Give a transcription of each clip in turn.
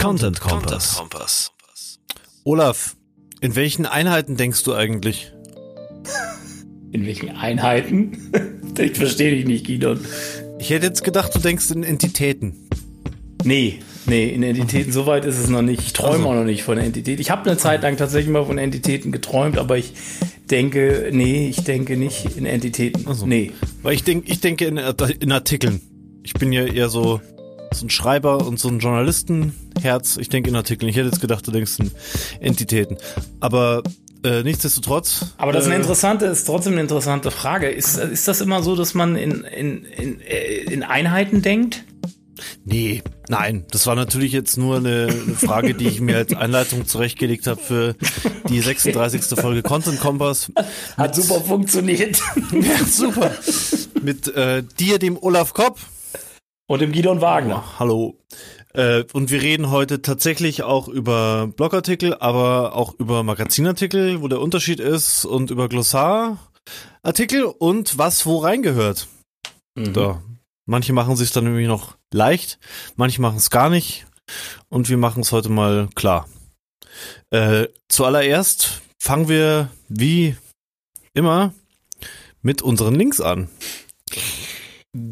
Content Kompass. Olaf, in welchen Einheiten denkst du eigentlich? In welchen Einheiten? ich verstehe dich nicht, Gidon. Ich hätte jetzt gedacht, du denkst in Entitäten. Nee, nee, in Entitäten, so weit ist es noch nicht. Ich träume also. auch noch nicht von Entitäten. Ich habe eine Zeit lang tatsächlich mal von Entitäten geträumt, aber ich denke, nee, ich denke nicht in Entitäten. Also. Nee. Weil ich denke, ich denke in, in Artikeln. Ich bin ja eher so so ein Schreiber und so ein Journalistenherz. Ich denke in Artikeln. Ich hätte jetzt gedacht, du denkst in Entitäten. Aber äh, nichtsdestotrotz. Aber das ist eine äh, interessante, ist trotzdem eine interessante Frage. Ist, ist das immer so, dass man in, in, in, äh, in Einheiten denkt? Nee, nein, das war natürlich jetzt nur eine, eine Frage, die ich mir als Einleitung zurechtgelegt habe für die 36. Folge Content Kompass. Hat super funktioniert. ja, super. Mit äh, dir, dem Olaf Kopp. Und dem Gidon Wagner. Oh, hallo. Äh, und wir reden heute tatsächlich auch über Blogartikel, aber auch über Magazinartikel, wo der Unterschied ist und über Glossarartikel und was wo reingehört. Mhm. Da. Manche machen sich dann nämlich noch leicht, manche machen es gar nicht und wir machen es heute mal klar. Äh, zuallererst fangen wir wie immer mit unseren Links an.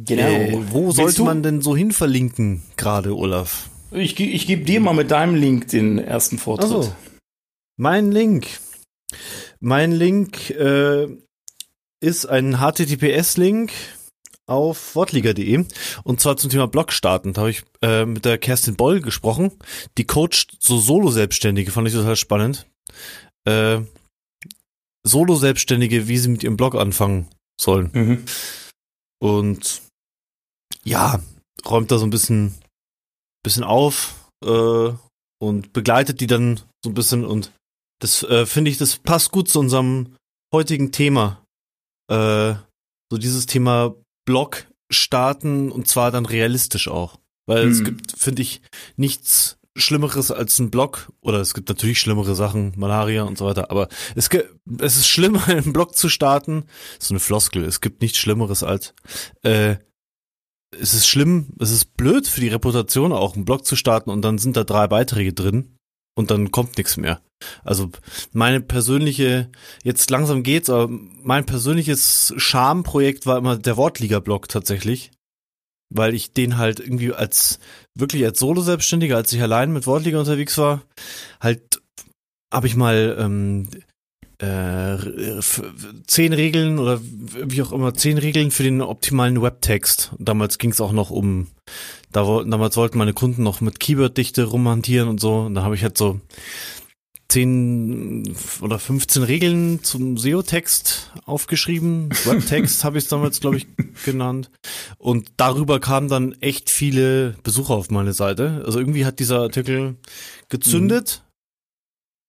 Genau. Äh, wo sollte man denn so hin verlinken, gerade, Olaf? Ich, ich gebe dir mal mit deinem Link den ersten Vortritt. Also, mein Link. Mein Link äh, ist ein HTTPS-Link auf wortliga.de und zwar zum Thema Blog starten. Da habe ich äh, mit der Kerstin Boll gesprochen. Die coacht so Solo-Selbstständige, fand ich total spannend. Äh, Solo-Selbstständige, wie sie mit ihrem Blog anfangen sollen. Mhm. Und ja, räumt da so ein bisschen, bisschen auf äh, und begleitet die dann so ein bisschen und das äh, finde ich, das passt gut zu unserem heutigen Thema. Äh, so dieses Thema Blog starten und zwar dann realistisch auch. Weil hm. es gibt, finde ich, nichts Schlimmeres als ein Blog, oder es gibt natürlich schlimmere Sachen, Malaria und so weiter, aber es, es ist schlimmer, einen Blog zu starten. So eine Floskel, es gibt nichts Schlimmeres als, äh, es ist schlimm, es ist blöd für die Reputation auch, einen Blog zu starten und dann sind da drei Beiträge drin und dann kommt nichts mehr. Also meine persönliche, jetzt langsam geht's, aber mein persönliches Schamprojekt war immer der Wortliga-Blog tatsächlich weil ich den halt irgendwie als wirklich als Solo-Selbstständiger, als ich allein mit Wortliga unterwegs war, halt habe ich mal ähm, äh, zehn Regeln oder wie auch immer, zehn Regeln für den optimalen Webtext. Damals ging es auch noch um, da, damals wollten meine Kunden noch mit Keyword-Dichte rumhantieren und so. Und da habe ich halt so 10 oder 15 Regeln zum SEO-Text aufgeschrieben. Webtext habe ich es damals, glaube ich, genannt. Und darüber kamen dann echt viele Besucher auf meine Seite. Also irgendwie hat dieser Artikel gezündet. Mhm.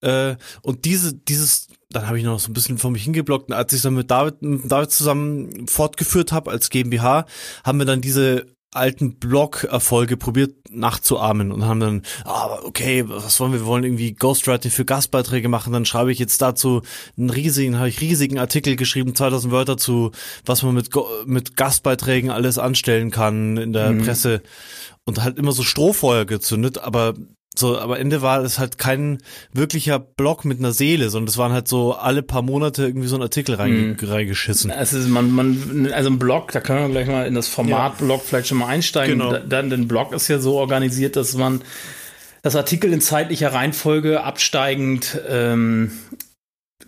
Äh, und diese, dieses, dann habe ich noch so ein bisschen vor mich hingeblockt. Und als ich dann mit David, mit David zusammen fortgeführt habe als GmbH, haben wir dann diese alten Blog-Erfolge probiert nachzuahmen und haben dann, ah, okay, was wollen wir? Wir wollen irgendwie Ghostwriting für Gastbeiträge machen. Dann schreibe ich jetzt dazu einen riesigen, habe ich riesigen Artikel geschrieben, 2000 Wörter zu, was man mit, mit Gastbeiträgen alles anstellen kann in der mhm. Presse und halt immer so Strohfeuer gezündet, aber so, aber Ende war es halt kein wirklicher Blog mit einer Seele, sondern es waren halt so alle paar Monate irgendwie so ein Artikel rein, mm. reingeschissen. Es ist man, man, also ein Blog, da können wir gleich mal in das Format. Blog vielleicht schon mal einsteigen. Genau. Dann, den Blog ist ja so organisiert, dass man das Artikel in zeitlicher Reihenfolge absteigend ähm,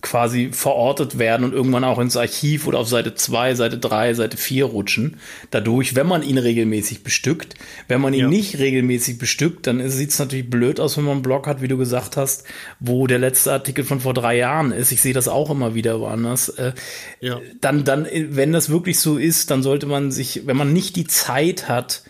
quasi verortet werden und irgendwann auch ins Archiv oder auf Seite 2, Seite 3, Seite 4 rutschen. Dadurch, wenn man ihn regelmäßig bestückt. Wenn man ihn ja. nicht regelmäßig bestückt, dann sieht es natürlich blöd aus, wenn man einen Blog hat, wie du gesagt hast, wo der letzte Artikel von vor drei Jahren ist. Ich sehe das auch immer wieder woanders. Äh, ja. Dann, dann, wenn das wirklich so ist, dann sollte man sich, wenn man nicht die Zeit hat,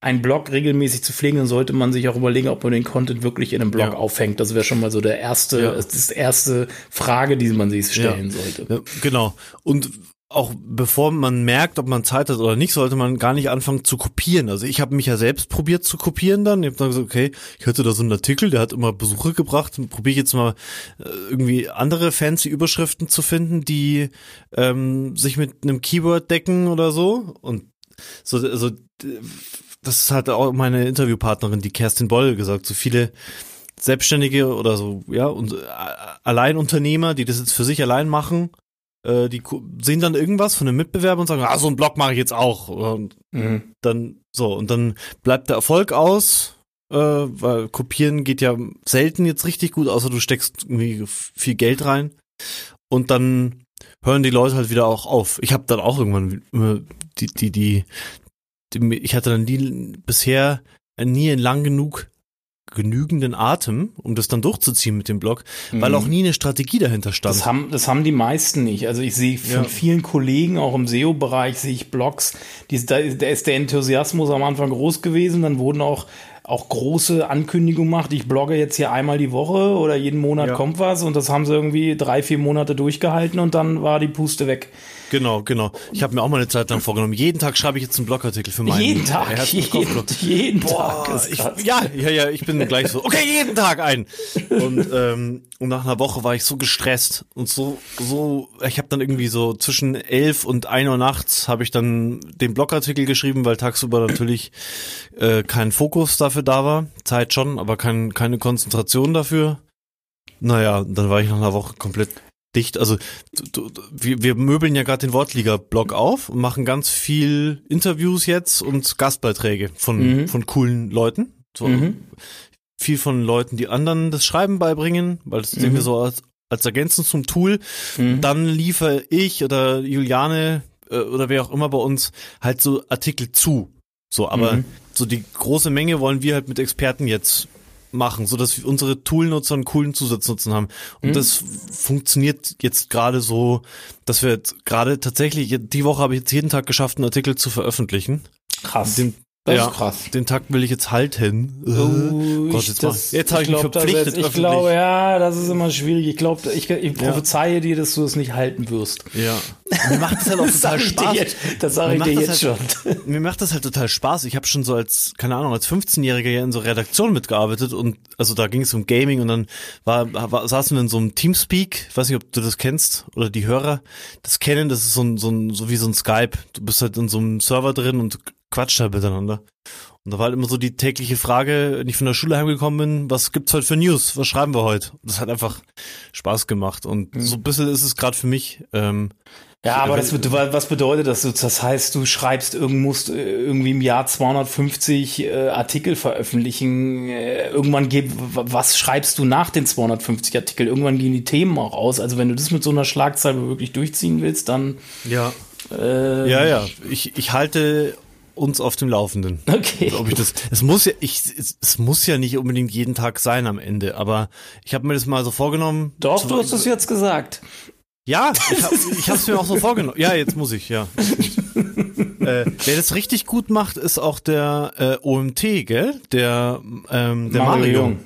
einen Blog regelmäßig zu pflegen, dann sollte man sich auch überlegen, ob man den Content wirklich in einem Blog ja. aufhängt. Das wäre schon mal so der erste, ja. das erste Frage, die man sich stellen ja. sollte. genau. Und auch bevor man merkt, ob man Zeit hat oder nicht, sollte man gar nicht anfangen zu kopieren. Also ich habe mich ja selbst probiert zu kopieren dann. Ich habe dann gesagt, okay, ich hatte da so einen Artikel, der hat immer Besucher gebracht. Probiere ich jetzt mal äh, irgendwie andere fancy Überschriften zu finden, die ähm, sich mit einem Keyword decken oder so. Und so, also das hat auch meine Interviewpartnerin, die Kerstin Boll, gesagt. So viele Selbstständige oder so, ja, und äh, Alleinunternehmer, die das jetzt für sich allein machen, äh, die sehen dann irgendwas von einem Mitbewerber und sagen, ah, so einen Blog mache ich jetzt auch. Und mhm. dann so, und dann bleibt der Erfolg aus, äh, weil kopieren geht ja selten jetzt richtig gut, außer du steckst irgendwie viel Geld rein. Und dann hören die Leute halt wieder auch auf. Ich habe dann auch irgendwann die, die, die, die, ich hatte dann nie bisher nie lang genug genügenden Atem, um das dann durchzuziehen mit dem Blog, mhm. weil auch nie eine Strategie dahinter stand. Das haben, das haben die meisten nicht. Also ich sehe von ja. vielen Kollegen, auch im SEO-Bereich, sehe ich Blogs, die, da, da ist der Enthusiasmus am Anfang groß gewesen, dann wurden auch auch große Ankündigungen macht, ich blogge jetzt hier einmal die Woche oder jeden Monat ja. kommt was und das haben sie irgendwie drei, vier Monate durchgehalten und dann war die Puste weg. Genau, genau. Ich habe mir auch mal eine Zeit lang vorgenommen. Jeden Tag schreibe ich jetzt einen Blogartikel für meinen Jeden Tag, jeden, jeden Boah, Tag. Ich, ja, ja, ja, ich bin gleich so, okay, jeden Tag ein. Und, ähm, und nach einer Woche war ich so gestresst und so, so, ich habe dann irgendwie so zwischen elf und ein Uhr nachts habe ich dann den Blogartikel geschrieben, weil tagsüber natürlich äh, kein Fokus dafür da war. Zeit schon, aber kein, keine Konzentration dafür. Naja, dann war ich nach einer Woche komplett dicht. Also du, du, wir, wir möbeln ja gerade den Wortliga-Blog auf und machen ganz viel Interviews jetzt und Gastbeiträge von, mhm. von coolen Leuten. So, mhm. Viel von Leuten, die anderen das Schreiben beibringen, weil das mhm. sehen wir so als, als Ergänzung zum Tool. Mhm. Dann liefere ich oder Juliane äh, oder wer auch immer bei uns halt so Artikel zu. So, aber mhm. so die große Menge wollen wir halt mit Experten jetzt machen, so dass unsere Toolnutzer einen coolen Zusatznutzen haben. Und mhm. das funktioniert jetzt gerade so, dass wir gerade tatsächlich, die Woche habe ich jetzt jeden Tag geschafft, einen Artikel zu veröffentlichen. Krass. Den das ja, ist krass. Den Takt will ich jetzt halten. Oh, Gott, jetzt, das, jetzt habe ich, mich verpflichtet. Jetzt, ich glaube, ja, das ist immer schwierig. Ich glaube, ich, ich prophezeie ja. dir, dass du es nicht halten wirst. Ja. Mir macht das halt auch total Spaß. Jetzt, das sage ich dir jetzt halt, schon. Mir macht das halt total Spaß. Ich habe schon so als, keine Ahnung, als 15-Jähriger ja in so Redaktion mitgearbeitet und also da ging es um Gaming und dann war, war saßen wir in so einem Teamspeak, ich weiß nicht, ob du das kennst oder die Hörer das kennen, das ist so ein, so ein, so wie so ein Skype. Du bist halt in so einem Server drin und quatscht halt miteinander. Und da war halt immer so die tägliche Frage, wenn ich von der Schule heimgekommen bin, was gibt's heute für News? Was schreiben wir heute? Das hat einfach Spaß gemacht. Und mhm. so ein bisschen ist es gerade für mich. Ähm, ja, aber das, was bedeutet das? Das heißt, du schreibst, musst äh, irgendwie im Jahr 250 äh, Artikel veröffentlichen. Äh, irgendwann geht, was schreibst du nach den 250 Artikeln? Irgendwann gehen die Themen auch aus. Also wenn du das mit so einer Schlagzeile wirklich durchziehen willst, dann. Ja. Äh, ja, ja. Ich, ich halte uns auf dem Laufenden. Okay. Ob ich das, es muss ja, ich, es, es, muss ja nicht unbedingt jeden Tag sein am Ende, aber ich habe mir das mal so vorgenommen. Doch, du hast es jetzt gesagt. Ja, ich, hab, ich habe es mir auch so vorgenommen. Ja, jetzt muss ich, ja. äh, wer das richtig gut macht, ist auch der äh, OMT, gell? Der, ähm, der Mario. Mario. Jung.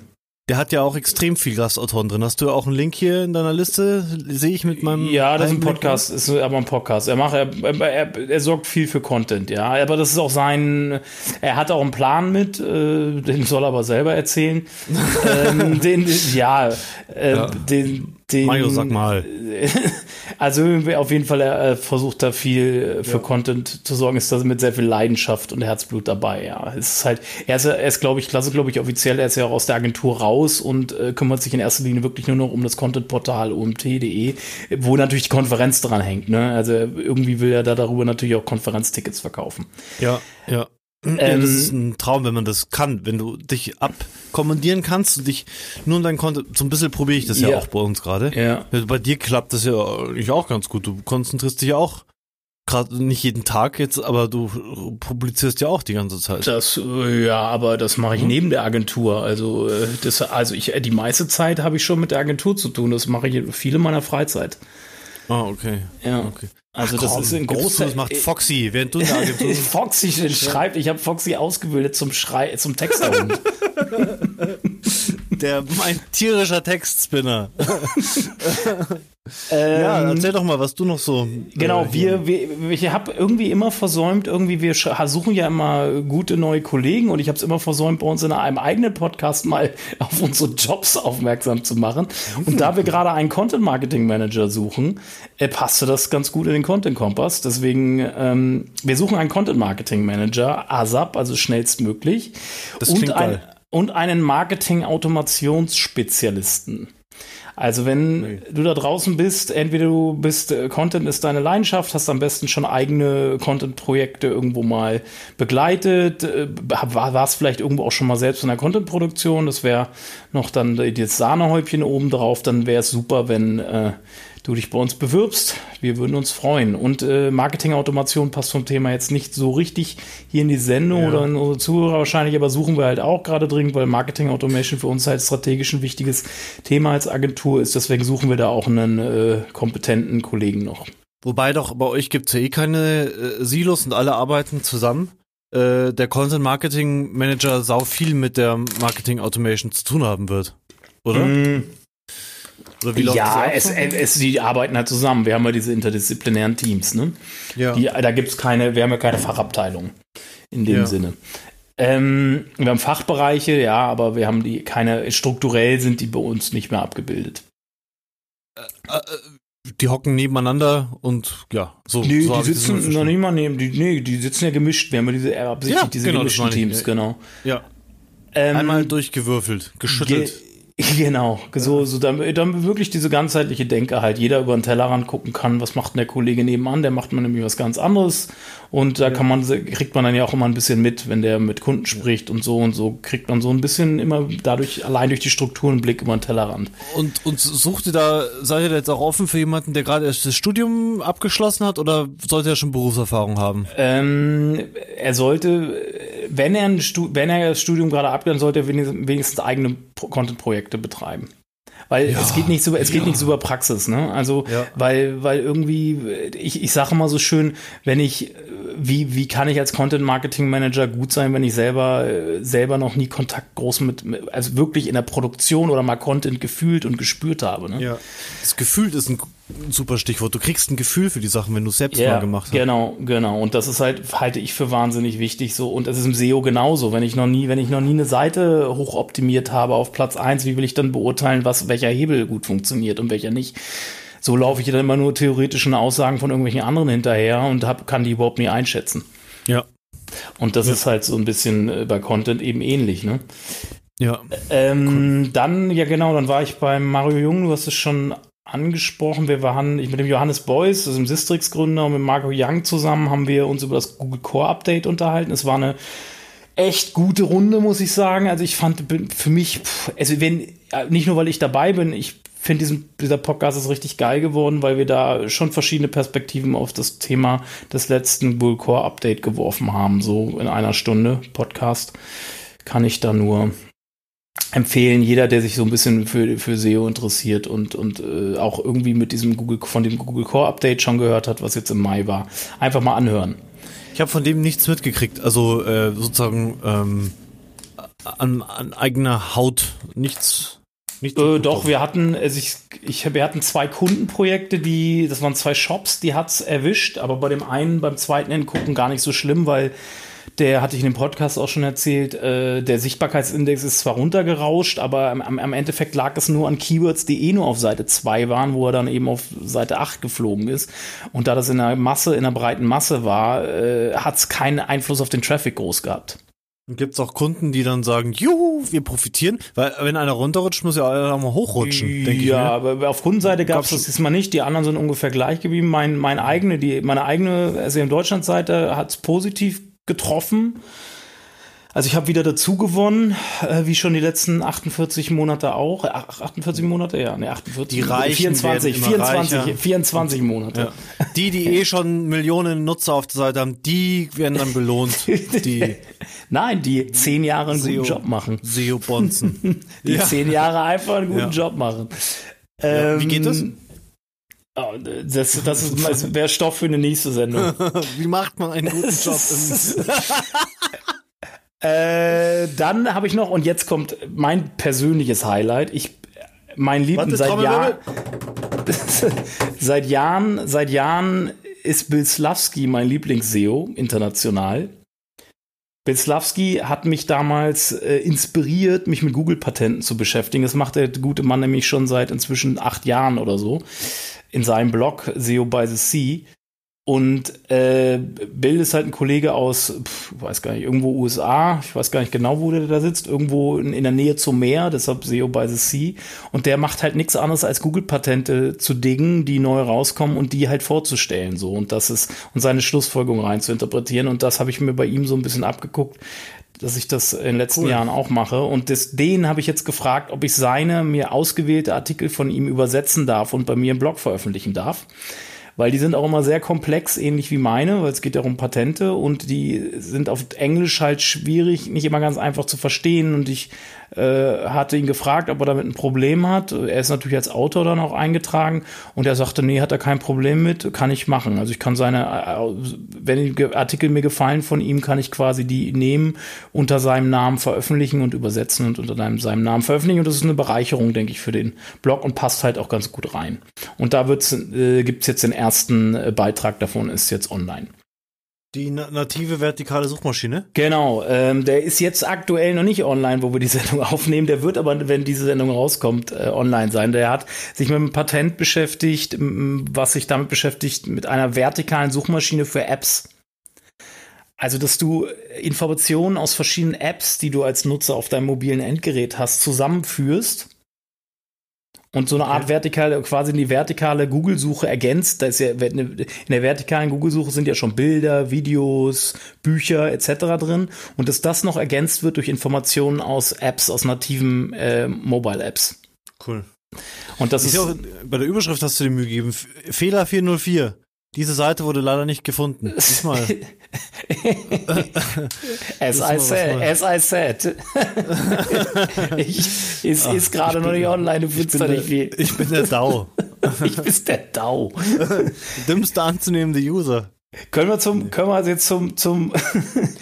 Der hat ja auch extrem viel Gastautoren drin. Hast du auch einen Link hier in deiner Liste? Sehe ich mit meinem. Ja, das ist ein Podcast, ist aber ein Podcast. Er macht, er, er, er, sorgt viel für Content, ja. Aber das ist auch sein. Er hat auch einen Plan mit, äh, den soll er aber selber erzählen. ähm, den, ja, äh, ja. den den, Mario, sag mal. Also auf jeden Fall, er versucht da viel für ja. Content zu sorgen, ist da mit sehr viel Leidenschaft und Herzblut dabei, ja. Es ist halt, er ist, er ist glaube ich, klasse, glaube ich, offiziell, er ist ja auch aus der Agentur raus und äh, kümmert sich in erster Linie wirklich nur noch um das Contentportal omt.de, wo natürlich die Konferenz dran hängt, ne? Also irgendwie will er da darüber natürlich auch Konferenztickets verkaufen. Ja, ja. Ja, ähm, das ist ein Traum, wenn man das kann, wenn du dich abkommandieren kannst und dich nur in dein Konto, so ein bisschen probiere ich das ja, ja auch bei uns gerade. Ja. Bei dir klappt das ja eigentlich auch ganz gut. Du konzentrierst dich ja auch gerade nicht jeden Tag jetzt, aber du publizierst ja auch die ganze Zeit. Das ja, aber das mache ich hm? neben der Agentur. Also äh, das, also ich die meiste Zeit habe ich schon mit der Agentur zu tun. Das mache ich viele meiner Freizeit. Ah, okay. Ja. Okay. Also Ach, das komm, ist ein großer. Das macht Foxy, während du da Agentur Foxy schreibt. Ich habe Foxy ausgebildet zum Schrei, zum Texterhund. Der mein tierischer Textspinner. Ähm, ja, erzähl doch mal, was du noch so. Genau, äh, wir, wir, ich habe irgendwie immer versäumt, irgendwie, wir suchen ja immer gute neue Kollegen und ich habe es immer versäumt, bei uns in einem eigenen Podcast mal auf unsere Jobs aufmerksam zu machen. Und da wir gerade einen Content Marketing Manager suchen, äh, passte das ganz gut in den Content Kompass. Deswegen, ähm, wir suchen einen Content Marketing Manager, ASAP, also schnellstmöglich. Das klingt und, ein, und einen Marketing Automationsspezialisten. Also wenn nee. du da draußen bist, entweder du bist, äh, Content ist deine Leidenschaft, hast am besten schon eigene Content-Projekte irgendwo mal begleitet, äh, warst vielleicht irgendwo auch schon mal selbst in der Content-Produktion, das wäre noch dann das Sahnehäubchen oben drauf, dann wäre es super, wenn äh, du dich bei uns bewirbst. Wir würden uns freuen. Und äh, Marketing-Automation passt vom Thema jetzt nicht so richtig hier in die Sendung ja. oder in unsere Zuhörer wahrscheinlich, aber suchen wir halt auch gerade dringend, weil Marketing-Automation für uns halt strategisch ein wichtiges Thema als Agentur ist. Deswegen suchen wir da auch einen äh, kompetenten Kollegen noch. Wobei doch bei euch gibt es ja eh keine äh, Silos und alle arbeiten zusammen. Äh, der Content Marketing Manager sau viel mit der Marketing Automation zu tun haben wird. Oder? Mm. Oder wie ja, es, es, die arbeiten halt zusammen. Wir haben ja diese interdisziplinären Teams, ne? Ja. Die, da gibt es keine, wir haben ja keine Fachabteilung in dem ja. Sinne. Ähm, wir haben Fachbereiche, ja, aber wir haben die keine, strukturell sind die bei uns nicht mehr abgebildet. Äh, äh, die hocken nebeneinander und ja, so. Nee, so die sitzen noch nicht mal neben, die, nee, die sitzen ja gemischt. Wir haben ja diese, absichtlich ja, diese genau, gemischten Teams, genau. Ja. Ähm, Einmal durchgewürfelt, geschüttelt. Ge Genau, so, so damit, damit wirklich diese ganzheitliche Denke halt jeder über den Tellerrand gucken kann, was macht denn der Kollege nebenan, der macht man nämlich was ganz anderes und da ja. kann man, kriegt man dann ja auch immer ein bisschen mit, wenn der mit Kunden spricht und so und so kriegt man so ein bisschen immer dadurch, allein durch die Strukturen einen Blick über den Tellerrand. Und, und sucht ihr da, seid ihr da jetzt auch offen für jemanden, der gerade erst das Studium abgeschlossen hat oder sollte er schon Berufserfahrung haben? Ähm, er sollte, wenn er, ein Stu wenn er das Studium gerade abgeschlossen sollte er wenigstens eigene Content-Projekte betreiben. Weil ja, es geht nicht so, es ja. geht nicht so über Praxis, ne? Also, ja. weil, weil irgendwie, ich, ich sage immer so schön, wenn ich, wie, wie kann ich als Content Marketing Manager gut sein, wenn ich selber, selber noch nie Kontakt groß mit, also wirklich in der Produktion oder mal Content gefühlt und gespürt habe, ne? Ja. Das gefühlt ist ein ein super Stichwort. Du kriegst ein Gefühl für die Sachen, wenn du es selbst ja, mal gemacht hast. Genau, genau. Und das ist halt, halte ich für wahnsinnig wichtig so. Und das ist im SEO genauso. Wenn ich noch nie, wenn ich noch nie eine Seite hochoptimiert habe auf Platz eins, wie will ich dann beurteilen, was, welcher Hebel gut funktioniert und welcher nicht? So laufe ich dann immer nur theoretischen Aussagen von irgendwelchen anderen hinterher und hab, kann die überhaupt nie einschätzen. Ja. Und das ja. ist halt so ein bisschen äh, bei Content eben ähnlich, ne? Ja. Ähm, cool. Dann, ja genau, dann war ich beim Mario Jung, du hast es schon angesprochen. Wir waren, ich mit dem Johannes Beuys, also dem Sistrix-Gründer, und mit Marco Young zusammen haben wir uns über das Google Core Update unterhalten. Es war eine echt gute Runde, muss ich sagen. Also ich fand für mich, also wenn, nicht nur weil ich dabei bin, ich finde dieser Podcast ist richtig geil geworden, weil wir da schon verschiedene Perspektiven auf das Thema des letzten Google Core Update geworfen haben. So in einer Stunde Podcast kann ich da nur empfehlen, jeder, der sich so ein bisschen für, für SEO interessiert und, und äh, auch irgendwie mit diesem Google, von dem Google Core Update schon gehört hat, was jetzt im Mai war. Einfach mal anhören. Ich habe von dem nichts mitgekriegt, also äh, sozusagen ähm, an, an eigener Haut nichts. Nicht äh, doch, wir hatten, also ich, ich, wir hatten zwei Kundenprojekte, die, das waren zwei Shops, die hat's erwischt, aber bei dem einen, beim zweiten Hingucken gar nicht so schlimm, weil der hatte ich in dem Podcast auch schon erzählt, äh, der Sichtbarkeitsindex ist zwar runtergerauscht, aber am, am Endeffekt lag es nur an Keywords, die eh nur auf Seite 2 waren, wo er dann eben auf Seite 8 geflogen ist. Und da das in der Masse, in der breiten Masse war, äh, hat es keinen Einfluss auf den Traffic groß gehabt. Gibt es auch Kunden, die dann sagen, juhu, wir profitieren? Weil wenn einer runterrutscht, muss ja auch mal hochrutschen, denke ich. Ja, aber auf Kundenseite gab es das diesmal nicht. Die anderen sind ungefähr gleich geblieben. Mein, mein eigene, die, meine eigene also in Deutschland-Seite hat es positiv getroffen. Also ich habe wieder dazu gewonnen, äh, wie schon die letzten 48 Monate auch. 48 Monate, ja, ne, 48. Die reichen 24, 24, 24 Monate. Ja. Die, die eh schon Millionen Nutzer auf der Seite haben, die werden dann belohnt. Die Nein, die zehn Jahre einen guten Job machen. SEO Bonzen. die ja. zehn Jahre einfach einen guten ja. Job machen. Ähm, wie geht das? Oh, das, das wäre Stoff für eine nächste Sendung. Wie macht man einen guten Job? Äh, dann habe ich noch, und jetzt kommt mein persönliches Highlight. Ich, mein Lieben, seit Jahren, seit Jahren, seit Jahren ist Bill Slavsky mein Lieblings-SEO international. Bill Slavsky hat mich damals äh, inspiriert, mich mit Google-Patenten zu beschäftigen. Das macht der gute Mann nämlich schon seit inzwischen acht Jahren oder so in seinem Blog SEO by the Sea. Und äh, Bill ist halt ein Kollege aus, pf, weiß gar nicht, irgendwo USA, ich weiß gar nicht genau, wo der da sitzt, irgendwo in, in der Nähe zum Meer, deshalb SEO by the Sea. Und der macht halt nichts anderes als Google-Patente zu dingen, die neu rauskommen und die halt vorzustellen. so Und das ist, und seine Schlussfolgerung rein zu interpretieren. Und das habe ich mir bei ihm so ein bisschen abgeguckt dass ich das in den letzten cool. Jahren auch mache. Und das, den habe ich jetzt gefragt, ob ich seine mir ausgewählte Artikel von ihm übersetzen darf und bei mir im Blog veröffentlichen darf weil die sind auch immer sehr komplex, ähnlich wie meine, weil es geht ja um Patente und die sind auf Englisch halt schwierig, nicht immer ganz einfach zu verstehen und ich äh, hatte ihn gefragt, ob er damit ein Problem hat. Er ist natürlich als Autor dann auch eingetragen und er sagte, nee, hat er kein Problem mit, kann ich machen. Also ich kann seine, äh, wenn die Artikel mir gefallen von ihm, kann ich quasi die nehmen, unter seinem Namen veröffentlichen und übersetzen und unter seinem Namen veröffentlichen. Und das ist eine Bereicherung, denke ich, für den Blog und passt halt auch ganz gut rein. Und da wird's, äh, gibt's jetzt den ersten äh, Beitrag davon, ist jetzt online. Die native vertikale Suchmaschine? Genau, ähm, der ist jetzt aktuell noch nicht online, wo wir die Sendung aufnehmen. Der wird aber, wenn diese Sendung rauskommt, äh, online sein. Der hat sich mit einem Patent beschäftigt, was sich damit beschäftigt, mit einer vertikalen Suchmaschine für Apps. Also, dass du Informationen aus verschiedenen Apps, die du als Nutzer auf deinem mobilen Endgerät hast, zusammenführst und so eine Art vertikale, quasi die vertikale Google-Suche ergänzt. Da ist ja in der vertikalen Google-Suche sind ja schon Bilder, Videos, Bücher etc. drin und dass das noch ergänzt wird durch Informationen aus Apps, aus nativen äh, Mobile-Apps. Cool. Und das ich ist auch, bei der Überschrift hast du dir Mühe gegeben. Fehler 404. Diese Seite wurde leider nicht gefunden. Diesmal. as, I said, as I said. ich, ist, Ach, ist gerade noch nicht online, du findest da nicht viel. Ich bin der DAO. ich bin der DAO. Dümmste anzunehmende User. Können wir zum, können wir jetzt zum, zum,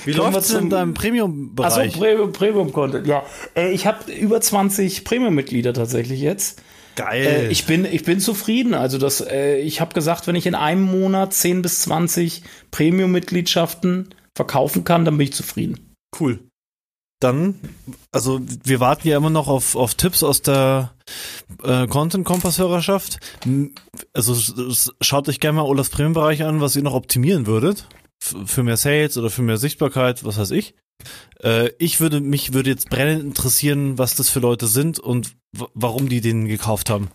wie läuft es in deinem Premium-Bereich? Achso, Premium, Premium-Content, ja. Äh, ich habe über 20 Premium-Mitglieder tatsächlich jetzt. Geil. Äh, ich, bin, ich bin zufrieden. Also das, äh, ich habe gesagt, wenn ich in einem Monat 10 bis 20 Premium-Mitgliedschaften verkaufen kann, dann bin ich zufrieden. Cool. Dann, also wir warten ja immer noch auf, auf Tipps aus der äh, Content-Kompass-Hörerschaft. Also schaut euch gerne mal Olafs Premium-Bereich an, was ihr noch optimieren würdet. Für mehr Sales oder für mehr Sichtbarkeit, was weiß ich. Äh, ich würde, mich würde jetzt brennend interessieren, was das für Leute sind und warum die den gekauft haben.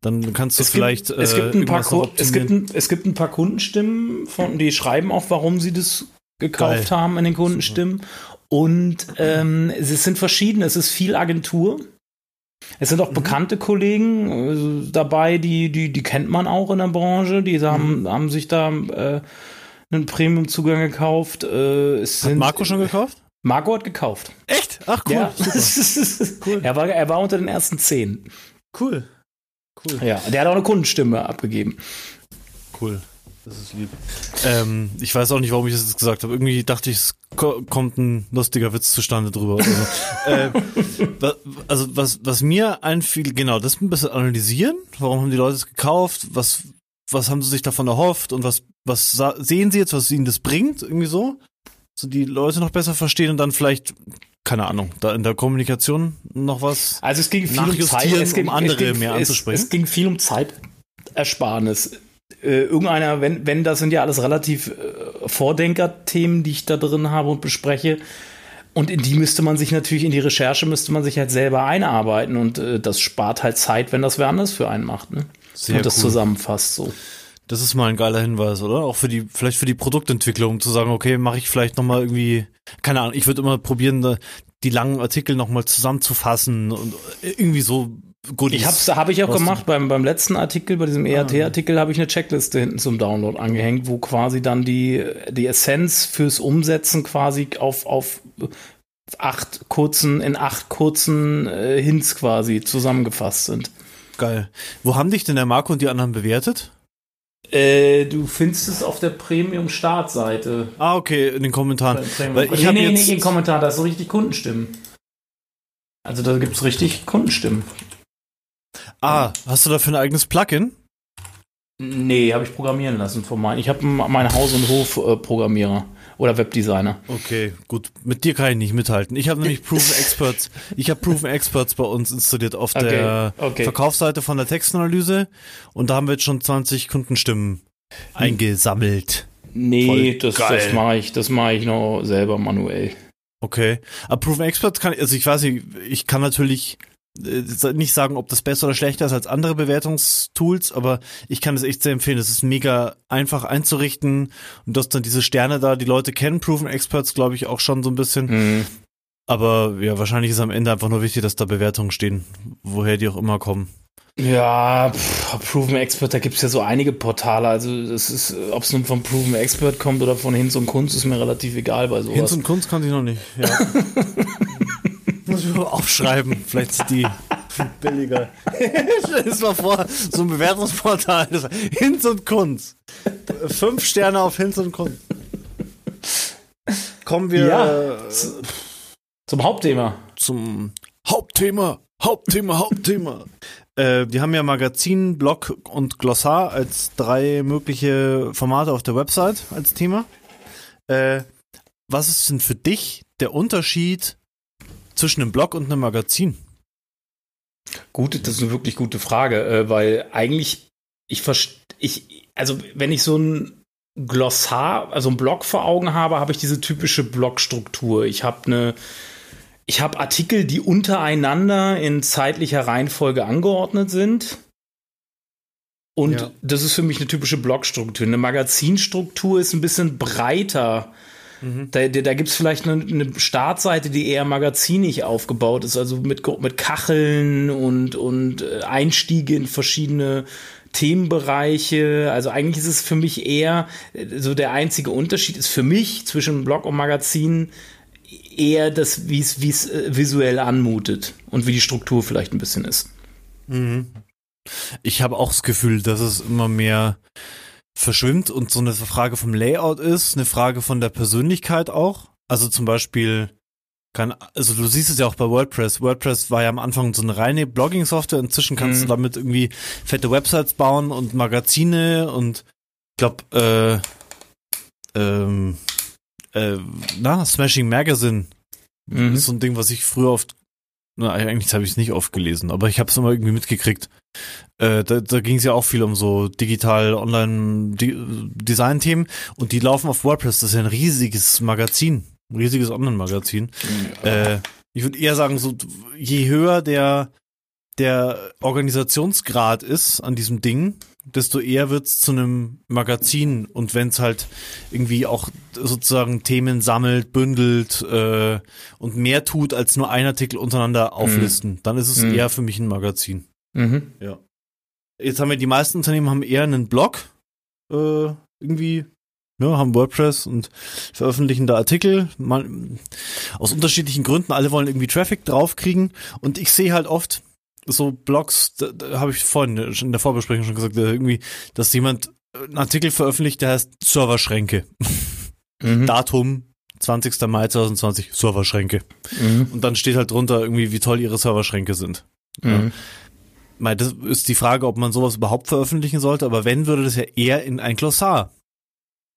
Dann kannst du es vielleicht. Gibt, es, gibt ein paar es, gibt ein, es gibt ein paar Kundenstimmen, von, die schreiben auch, warum sie das gekauft Geil. haben in den Kundenstimmen. Und ähm, es sind verschiedene, es ist viel Agentur. Es sind auch mhm. bekannte Kollegen äh, dabei, die, die, die kennt man auch in der Branche, die haben, mhm. haben sich da äh, einen Premium-Zugang gekauft. Äh, es hat Marco schon gekauft? Marco hat gekauft. Echt? Ach cool. Ja. cool. Er, war, er war unter den ersten zehn. Cool. Cool. Ja, der hat auch eine Kundenstimme abgegeben. Cool. Das ist lieb. Ähm, ich weiß auch nicht, warum ich das jetzt gesagt habe. Irgendwie dachte ich, es kommt ein lustiger Witz zustande drüber. Also, äh, also was, was mir einfiel, genau, das ein bisschen analysieren. Warum haben die Leute es gekauft? Was, was haben sie sich davon erhofft? Und was, was sehen sie jetzt, was ihnen das bringt? Irgendwie so so die Leute noch besser verstehen und dann vielleicht keine Ahnung, da in der Kommunikation noch was. Also es ging viel um Zeit, es ging, um andere es ging, mehr anzusprechen. Es, es, ging viel um Zeitersparnis. Äh, irgendeiner, wenn, wenn das sind ja alles relativ äh, Vordenker-Themen, die ich da drin habe und bespreche. Und in die müsste man sich natürlich, in die Recherche müsste man sich halt selber einarbeiten und äh, das spart halt Zeit, wenn das wer anders für einen macht, ne? Sehr und das cool. zusammenfasst so. Das ist mal ein geiler Hinweis, oder? Auch für die, vielleicht für die Produktentwicklung, zu sagen, okay, mache ich vielleicht nochmal irgendwie, keine Ahnung, ich würde immer probieren, die langen Artikel nochmal zusammenzufassen und irgendwie so Goodies. Ich hab's, habe ich auch gemacht beim, beim letzten Artikel, bei diesem ERT-Artikel habe ich eine Checkliste hinten zum Download angehängt, wo quasi dann die, die Essenz fürs Umsetzen quasi auf, auf acht kurzen, in acht kurzen äh, Hints quasi zusammengefasst sind. Geil. Wo haben dich denn der Marco und die anderen bewertet? Äh, du findest es auf der Premium-Startseite. Ah, okay, in den Kommentaren. Weil ich nee, nee, nicht in den Kommentaren, da ist so richtig Kundenstimmen. Also da gibt es richtig Kundenstimmen. Ah, hast du dafür ein eigenes Plugin? Nee, habe ich programmieren lassen von meinen. Ich habe meinen Haus- und Hof-Programmierer oder Webdesigner. Okay, gut. Mit dir kann ich nicht mithalten. Ich habe nämlich Proven Experts. Ich habe Proven Experts bei uns installiert auf okay, der okay. Verkaufsseite von der Textanalyse und da haben wir jetzt schon 20 Kundenstimmen hm. eingesammelt. Nee, Voll das, das mache ich, das mache ich noch selber manuell. Okay. Aber Proven Experts kann, also ich weiß nicht, ich kann natürlich nicht sagen, ob das besser oder schlechter ist als andere Bewertungstools, aber ich kann es echt sehr empfehlen. Es ist mega einfach einzurichten und dass dann diese Sterne da, die Leute kennen Proven Experts, glaube ich, auch schon so ein bisschen. Mhm. Aber ja, wahrscheinlich ist am Ende einfach nur wichtig, dass da Bewertungen stehen, woher die auch immer kommen. Ja, pff, Proven Expert, da gibt es ja so einige Portale. Also das ist, ob es nun von Proven Expert kommt oder von Hinz und Kunst, ist mir relativ egal bei sowas. Hinz und Kunst kann ich noch nicht, ja. Muss ich mal aufschreiben. Vielleicht ist die billiger. Stell dir mal vor, so ein Bewertungsportal. Hinz und Kunz. Fünf Sterne auf Hinz und Kunz. Kommen wir ja, zum Hauptthema. Zum Hauptthema. Hauptthema, Hauptthema. äh, die haben ja Magazin, Blog und Glossar als drei mögliche Formate auf der Website als Thema. Äh, was ist denn für dich der Unterschied zwischen einem Blog und einem Magazin? Gut, das ist eine wirklich gute Frage, äh, weil eigentlich ich ich also wenn ich so ein Glossar, also ein Blog vor Augen habe, habe ich diese typische Blogstruktur. Ich habe eine ich habe Artikel, die untereinander in zeitlicher Reihenfolge angeordnet sind. Und ja. das ist für mich eine typische Blogstruktur. Eine Magazinstruktur ist ein bisschen breiter Mhm. Da, da gibt es vielleicht eine, eine, Startseite, die eher magazinig aufgebaut ist, also mit, mit Kacheln und, und äh, Einstiege in verschiedene Themenbereiche. Also eigentlich ist es für mich eher äh, so der einzige Unterschied ist für mich zwischen Blog und Magazin eher das, wie es äh, visuell anmutet und wie die Struktur vielleicht ein bisschen ist. Mhm. Ich habe auch das Gefühl, dass es immer mehr verschwimmt und so eine Frage vom Layout ist, eine Frage von der Persönlichkeit auch. Also zum Beispiel kann, also du siehst es ja auch bei WordPress. WordPress war ja am Anfang so eine reine Blogging-Software. Inzwischen kannst mhm. du damit irgendwie fette Websites bauen und Magazine und ich glaube, äh, ähm, äh, na, Smashing Magazine mhm. ist so ein Ding, was ich früher oft na, eigentlich habe ich es nicht oft gelesen, aber ich habe es immer irgendwie mitgekriegt. Äh, da da ging es ja auch viel um so digital Online-Design-Themen und die laufen auf WordPress. Das ist ja ein riesiges Magazin, ein riesiges Online-Magazin. Ja. Äh, ich würde eher sagen, so je höher der der Organisationsgrad ist an diesem Ding, desto eher wird es zu einem Magazin. Und wenn es halt irgendwie auch sozusagen Themen sammelt, bündelt äh, und mehr tut, als nur ein Artikel untereinander auflisten, mhm. dann ist es mhm. eher für mich ein Magazin. Mhm. Ja. Jetzt haben wir die meisten Unternehmen haben eher einen Blog äh, irgendwie ja, haben WordPress und veröffentlichen da Artikel, man, aus unterschiedlichen Gründen, alle wollen irgendwie Traffic draufkriegen und ich sehe halt oft, so Blogs, da, da habe ich vorhin in der Vorbesprechung schon gesagt, irgendwie, dass jemand einen Artikel veröffentlicht, der heißt Serverschränke. Mhm. Datum 20. Mai 2020, Serverschränke. Mhm. Und dann steht halt drunter irgendwie, wie toll ihre Serverschränke sind. Mhm. Ja. Das ist die Frage, ob man sowas überhaupt veröffentlichen sollte, aber wenn, würde das ja eher in ein Glossar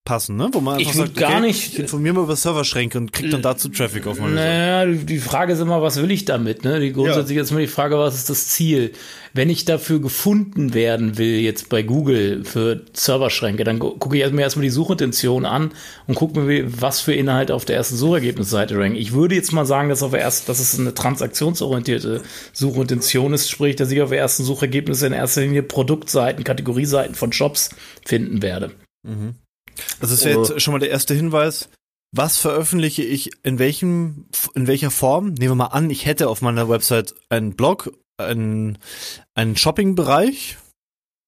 passen, ne? Wo man einfach ich sagt, gar okay, nicht. Ich informiere mal über Serverschränke und krieg dann dazu Traffic auf meine Naja, Seite. die Frage ist immer, was will ich damit, ne? Die grundsätzlich ja. ist immer die Frage, was ist das Ziel? Wenn ich dafür gefunden werden will, jetzt bei Google für Serverschränke, dann gucke ich erstmal erstmal die Suchintention an und gucke mir, was für Inhalte auf der ersten Suchergebnisseite ranken. Ich würde jetzt mal sagen, dass auf der ersten, dass es eine transaktionsorientierte Suchintention ist, sprich, dass ich auf der ersten Suchergebnisse in erster Linie Produktseiten, Kategorieseiten von Shops finden werde. Mhm. Also es wäre jetzt schon mal der erste Hinweis. Was veröffentliche ich in welchem, in welcher Form? Nehmen wir mal an, ich hätte auf meiner Website einen Blog, einen, einen Shopping-Bereich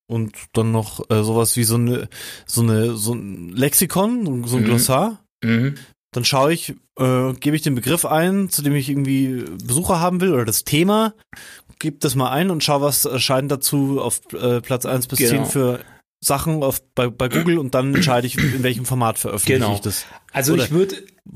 und dann noch äh, sowas wie so eine, so eine, so ein Lexikon, so ein mhm. Glossar. Mhm. Dann schaue ich, äh, gebe ich den Begriff ein, zu dem ich irgendwie Besucher haben will oder das Thema, gebe das mal ein und schaue, was erscheint dazu auf äh, Platz 1 bis genau. 10 für Sachen auf, bei, bei Google und dann entscheide ich, in welchem Format veröffentliche genau. ich das. Also Oder ich würde,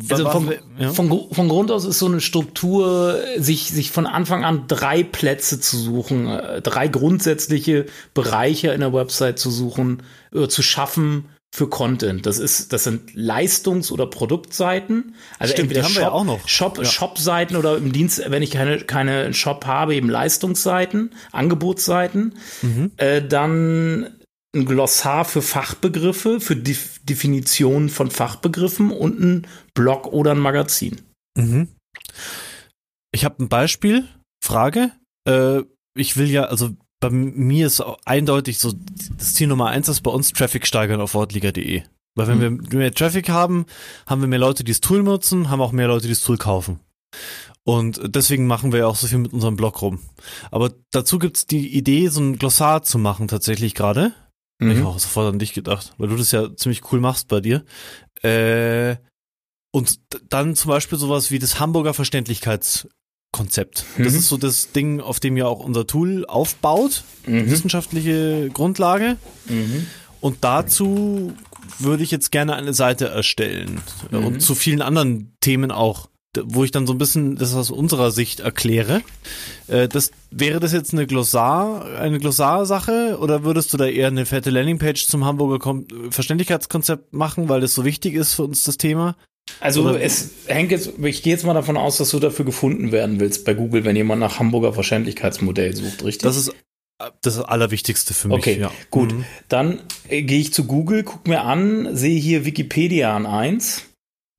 also von, ja? von, von, Grund aus ist so eine Struktur, sich, sich von Anfang an drei Plätze zu suchen, äh, drei grundsätzliche Bereiche in der Website zu suchen, äh, zu schaffen, für Content. Das ist, das sind Leistungs- oder Produktseiten. Also Stimmt, entweder Shop, auch noch. Shop, ja. Shop-Seiten oder im Dienst, wenn ich keine, keine Shop habe, eben Leistungsseiten, Angebotsseiten. Mhm. Äh, dann ein Glossar für Fachbegriffe, für Def Definitionen von Fachbegriffen und ein Blog oder ein Magazin. Mhm. Ich habe ein Beispiel, Frage. Äh, ich will ja, also bei mir ist eindeutig so, das Ziel Nummer eins ist bei uns Traffic steigern auf wortliga.de. Weil wenn mhm. wir mehr Traffic haben, haben wir mehr Leute, die das Tool nutzen, haben auch mehr Leute, die das Tool kaufen. Und deswegen machen wir ja auch so viel mit unserem Blog rum. Aber dazu gibt's die Idee, so ein Glossar zu machen tatsächlich gerade. Mhm. Ich habe auch sofort an dich gedacht, weil du das ja ziemlich cool machst bei dir. Äh, und dann zum Beispiel sowas wie das Hamburger Verständlichkeits Konzept. Mhm. Das ist so das Ding, auf dem ja auch unser Tool aufbaut, mhm. wissenschaftliche Grundlage. Mhm. Und dazu würde ich jetzt gerne eine Seite erstellen mhm. und zu vielen anderen Themen auch, wo ich dann so ein bisschen das aus unserer Sicht erkläre. Äh, das wäre das jetzt eine Glossar, eine Glossarsache oder würdest du da eher eine fette Landingpage zum Hamburger Verständlichkeitskonzept machen, weil das so wichtig ist für uns das Thema? Also Oder es hängt jetzt, ich gehe jetzt mal davon aus, dass du dafür gefunden werden willst bei Google, wenn jemand nach Hamburger Verständlichkeitsmodell sucht, richtig? Das ist das Allerwichtigste für mich. Okay, ja. gut. Mhm. Dann äh, gehe ich zu Google, guck mir an, sehe hier Wikipedia an eins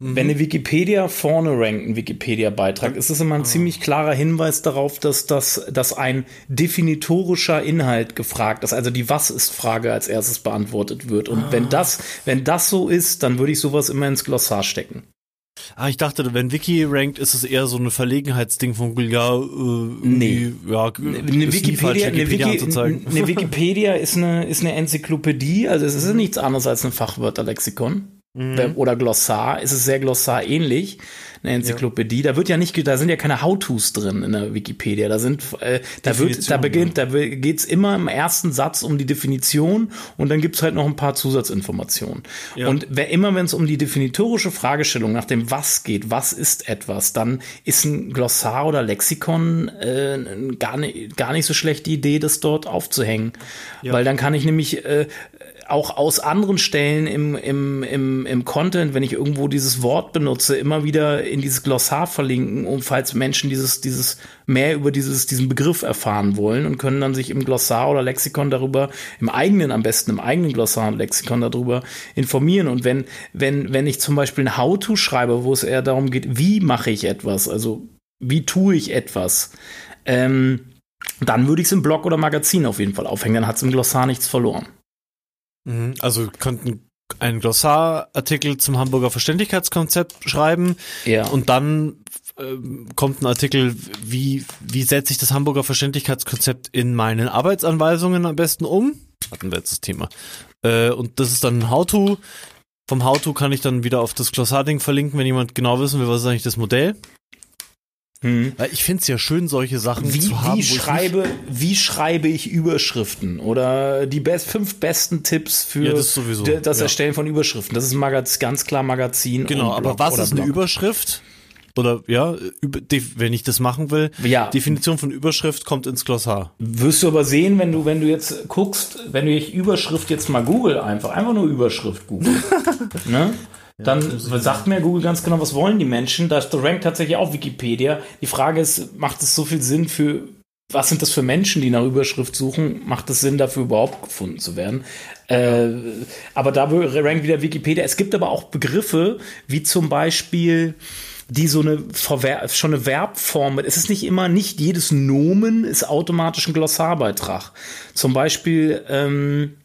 Mhm. Wenn eine Wikipedia vorne rankt, ein Wikipedia-Beitrag, ist das immer ein ah. ziemlich klarer Hinweis darauf, dass das, dass ein definitorischer Inhalt gefragt ist, also die Was ist Frage als erstes beantwortet wird. Und ah. wenn das, wenn das so ist, dann würde ich sowas immer ins Glossar stecken. Ah, ich dachte, wenn Wiki rankt, ist es eher so eine Verlegenheitsding von Google, ja, äh, nee. ja, eine Wikipedia, eine, Wiki, eine Wikipedia ist eine, ist eine Enzyklopädie, also es ist nichts anderes als ein Fachwörterlexikon mhm. oder Glossar, ist es sehr Glossar-ähnlich, eine Enzyklopädie. Ja. Da wird ja nicht, da sind ja keine How-Tos drin in der Wikipedia. Da sind, äh, da wird, da beginnt, ja. da geht's immer im ersten Satz um die Definition und dann gibt's halt noch ein paar Zusatzinformationen. Ja. Und wer immer, wenn es um die definitorische Fragestellung nach dem Was geht, was ist etwas, dann ist ein Glossar oder Lexikon äh, gar, nicht, gar nicht so schlechte Idee, das dort aufzuhängen. Weil dann kann ich nämlich äh, auch aus anderen Stellen im, im, im, im Content, wenn ich irgendwo dieses Wort benutze, immer wieder in dieses Glossar verlinken, um falls Menschen dieses, dieses mehr über dieses, diesen Begriff erfahren wollen und können dann sich im Glossar oder Lexikon darüber, im eigenen, am besten im eigenen Glossar und Lexikon darüber informieren. Und wenn, wenn, wenn ich zum Beispiel ein How-To schreibe, wo es eher darum geht, wie mache ich etwas, also wie tue ich etwas, ähm, dann würde ich es im Blog oder Magazin auf jeden Fall aufhängen, dann hat es im Glossar nichts verloren. Mhm. Also könnten einen Glossarartikel zum Hamburger Verständlichkeitskonzept schreiben ja. und dann äh, kommt ein Artikel, wie, wie setze ich das Hamburger Verständlichkeitskonzept in meinen Arbeitsanweisungen am besten um? Hatten wir jetzt das Thema. Äh, und das ist dann ein How-To. Vom How-To kann ich dann wieder auf das Glossar-Ding verlinken, wenn jemand genau wissen will, was ist eigentlich das Modell. Hm. Ich finde es ja schön, solche Sachen wie, zu haben. Wie schreibe, wie schreibe ich Überschriften? Oder die best, fünf besten Tipps für ja, das, das, Erstellen ja. von Überschriften. Das ist ein Magaz ganz klar Magazin. Genau, aber was ist eine Überschrift? Oder ja, wenn ich das machen will, ja. Definition von Überschrift kommt ins Glossar. Wirst du aber sehen, wenn du, wenn du jetzt guckst, wenn du dich Überschrift jetzt mal Google einfach, einfach nur Überschrift Google. ne? Dann ja, sagt mir Google ganz genau, was wollen die Menschen. Das rankt tatsächlich auch Wikipedia. Die Frage ist, macht es so viel Sinn für, was sind das für Menschen, die nach Überschrift suchen? Macht es Sinn, dafür überhaupt gefunden zu werden? Äh, aber da rankt wieder Wikipedia. Es gibt aber auch Begriffe, wie zum Beispiel, die so eine Verwer schon eine Verbform. Es ist nicht immer, nicht jedes Nomen ist automatisch ein Glossarbeitrag. Zum Beispiel, ähm,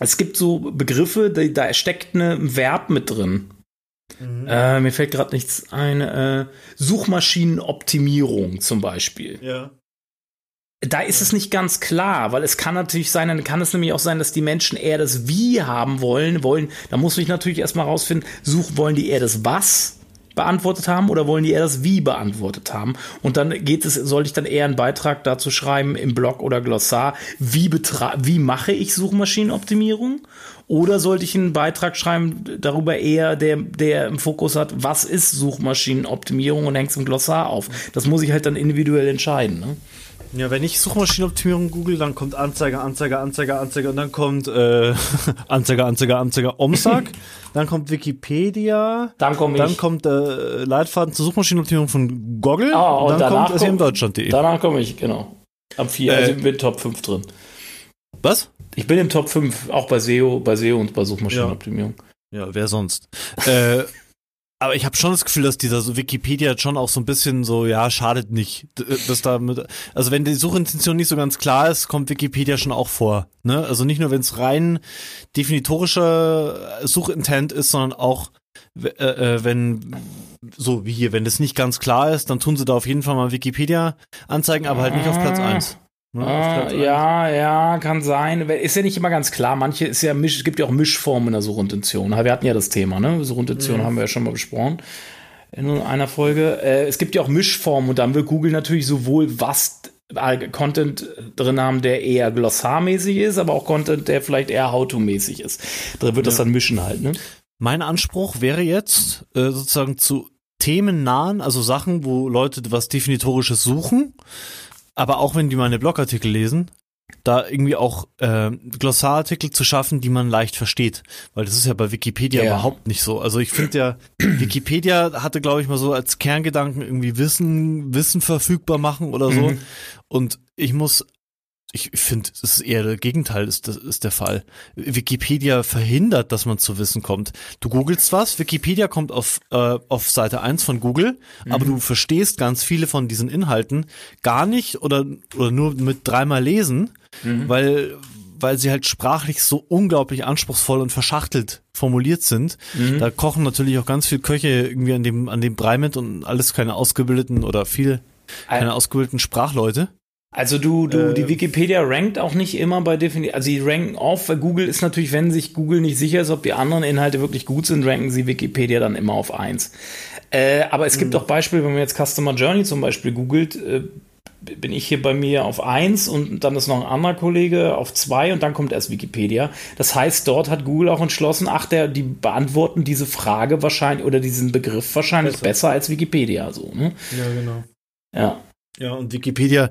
es gibt so Begriffe, da, da steckt ein Verb mit drin. Mhm. Äh, mir fällt gerade nichts ein. Äh, Suchmaschinenoptimierung zum Beispiel. Ja. Da ist es nicht ganz klar, weil es kann natürlich sein, dann kann es nämlich auch sein, dass die Menschen eher das Wie haben wollen, wollen. Da muss ich natürlich erstmal rausfinden, such, wollen die eher das Was? Beantwortet haben oder wollen die eher das Wie beantwortet haben? Und dann geht es, soll ich dann eher einen Beitrag dazu schreiben im Blog oder Glossar, wie, betra wie mache ich Suchmaschinenoptimierung? Oder sollte ich einen Beitrag schreiben darüber eher, der, der im Fokus hat, was ist Suchmaschinenoptimierung und hängt es im Glossar auf? Das muss ich halt dann individuell entscheiden. Ne? Ja, wenn ich Suchmaschinenoptimierung google, dann kommt Anzeiger, Anzeiger, Anzeiger, Anzeiger und dann kommt äh, Anzeiger, Anzeiger, Anzeiger, Omsag, dann kommt Wikipedia, dann, komm dann kommt äh, Leitfaden zur Suchmaschinenoptimierung von Google ah, und, und dann kommt smdeutschland.de. Danach komme ich, genau. Am 4, äh, also ich bin Top 5 drin. Was? Ich bin im Top 5, auch bei SEO, bei SEO und bei Suchmaschinenoptimierung. Ja, ja wer sonst? äh, aber ich habe schon das Gefühl, dass dieser so Wikipedia schon auch so ein bisschen so, ja, schadet nicht. Dass da mit, also wenn die Suchintention nicht so ganz klar ist, kommt Wikipedia schon auch vor. Ne? Also nicht nur, wenn es rein definitorischer Suchintent ist, sondern auch, äh, äh, wenn, so wie hier, wenn das nicht ganz klar ist, dann tun sie da auf jeden Fall mal Wikipedia anzeigen, aber halt nicht auf Platz 1. Ne, ah, ja, ja, kann sein. Ist ja nicht immer ganz klar. Manche ist ja Misch, es gibt ja auch Mischformen in der Suchintention. Wir hatten ja das Thema, ne? Suchintention mhm. haben wir ja schon mal besprochen in einer Folge. Äh, es gibt ja auch Mischformen und dann will Google natürlich sowohl was Content drin haben, der eher glossarmäßig ist, aber auch Content, der vielleicht eher How-to-mäßig ist. Da wird ja. das dann mischen halt, ne? Mein Anspruch wäre jetzt äh, sozusagen zu themennahen, also Sachen, wo Leute was Definitorisches suchen, aber auch wenn die meine Blogartikel lesen, da irgendwie auch äh, Glossarartikel zu schaffen, die man leicht versteht. Weil das ist ja bei Wikipedia ja. überhaupt nicht so. Also ich finde ja, Wikipedia hatte, glaube ich, mal so als Kerngedanken irgendwie Wissen, Wissen verfügbar machen oder so. Mhm. Und ich muss ich finde, das ist eher der Gegenteil ist, das ist der Fall. Wikipedia verhindert, dass man zu Wissen kommt. Du googelst was, Wikipedia kommt auf, äh, auf Seite 1 von Google, mhm. aber du verstehst ganz viele von diesen Inhalten gar nicht oder, oder nur mit dreimal lesen, mhm. weil, weil sie halt sprachlich so unglaublich anspruchsvoll und verschachtelt formuliert sind. Mhm. Da kochen natürlich auch ganz viele Köche irgendwie an dem, an dem Brei mit und alles keine ausgebildeten oder viele keine ausgebildeten Sprachleute. Also du, du, äh, die Wikipedia rankt auch nicht immer bei Definition, also die ranken auf, weil Google ist natürlich, wenn sich Google nicht sicher ist, ob die anderen Inhalte wirklich gut sind, ranken sie Wikipedia dann immer auf eins. Äh, aber es gibt mhm. auch Beispiele, wenn man jetzt Customer Journey zum Beispiel googelt, äh, bin ich hier bei mir auf eins und dann ist noch ein anderer Kollege auf zwei und dann kommt erst Wikipedia. Das heißt, dort hat Google auch entschlossen, ach, der, die beantworten diese Frage wahrscheinlich oder diesen Begriff wahrscheinlich besser, besser als Wikipedia, so, ne? Ja, genau. Ja. Ja, und Wikipedia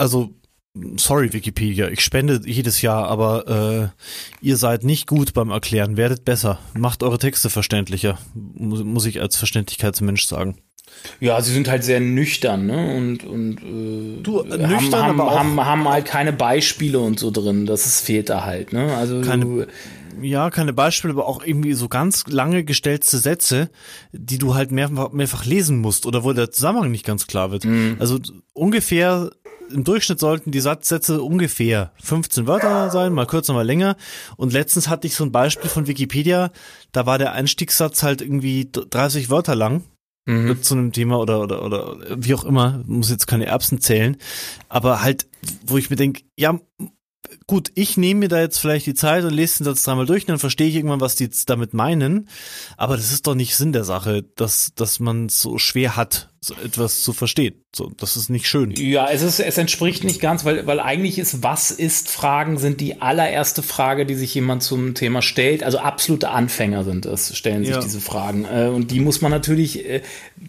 also sorry Wikipedia, ich spende jedes Jahr, aber äh, ihr seid nicht gut beim Erklären, werdet besser, macht eure Texte verständlicher, muss, muss ich als Verständlichkeitsmensch sagen. Ja, sie sind halt sehr nüchtern, ne? Und, und äh, du, nüchtern, haben, aber haben, haben, halt keine Beispiele und so drin. Das ist, fehlt da halt, ne? Also keine, du, ja, keine Beispiele, aber auch irgendwie so ganz lange gestellte Sätze, die du halt mehrfach, mehrfach lesen musst oder wo der Zusammenhang nicht ganz klar wird. Mhm. Also ungefähr im Durchschnitt sollten die Satzsätze ungefähr 15 Wörter sein, mal kürzer, mal länger. Und letztens hatte ich so ein Beispiel von Wikipedia, da war der Einstiegssatz halt irgendwie 30 Wörter lang. Mhm. zu einem Thema oder, oder, oder wie auch immer, muss jetzt keine Erbsen zählen, aber halt, wo ich mir denke, ja, gut, ich nehme mir da jetzt vielleicht die Zeit und lese den Satz dreimal durch, dann verstehe ich irgendwann, was die jetzt damit meinen. Aber das ist doch nicht Sinn der Sache, dass, dass man es so schwer hat, etwas zu verstehen. So, das ist nicht schön. Ja, es ist, es entspricht nicht ganz, weil, weil eigentlich ist, was ist Fragen sind die allererste Frage, die sich jemand zum Thema stellt. Also absolute Anfänger sind es, stellen sich ja. diese Fragen. Äh, und die muss man natürlich, äh,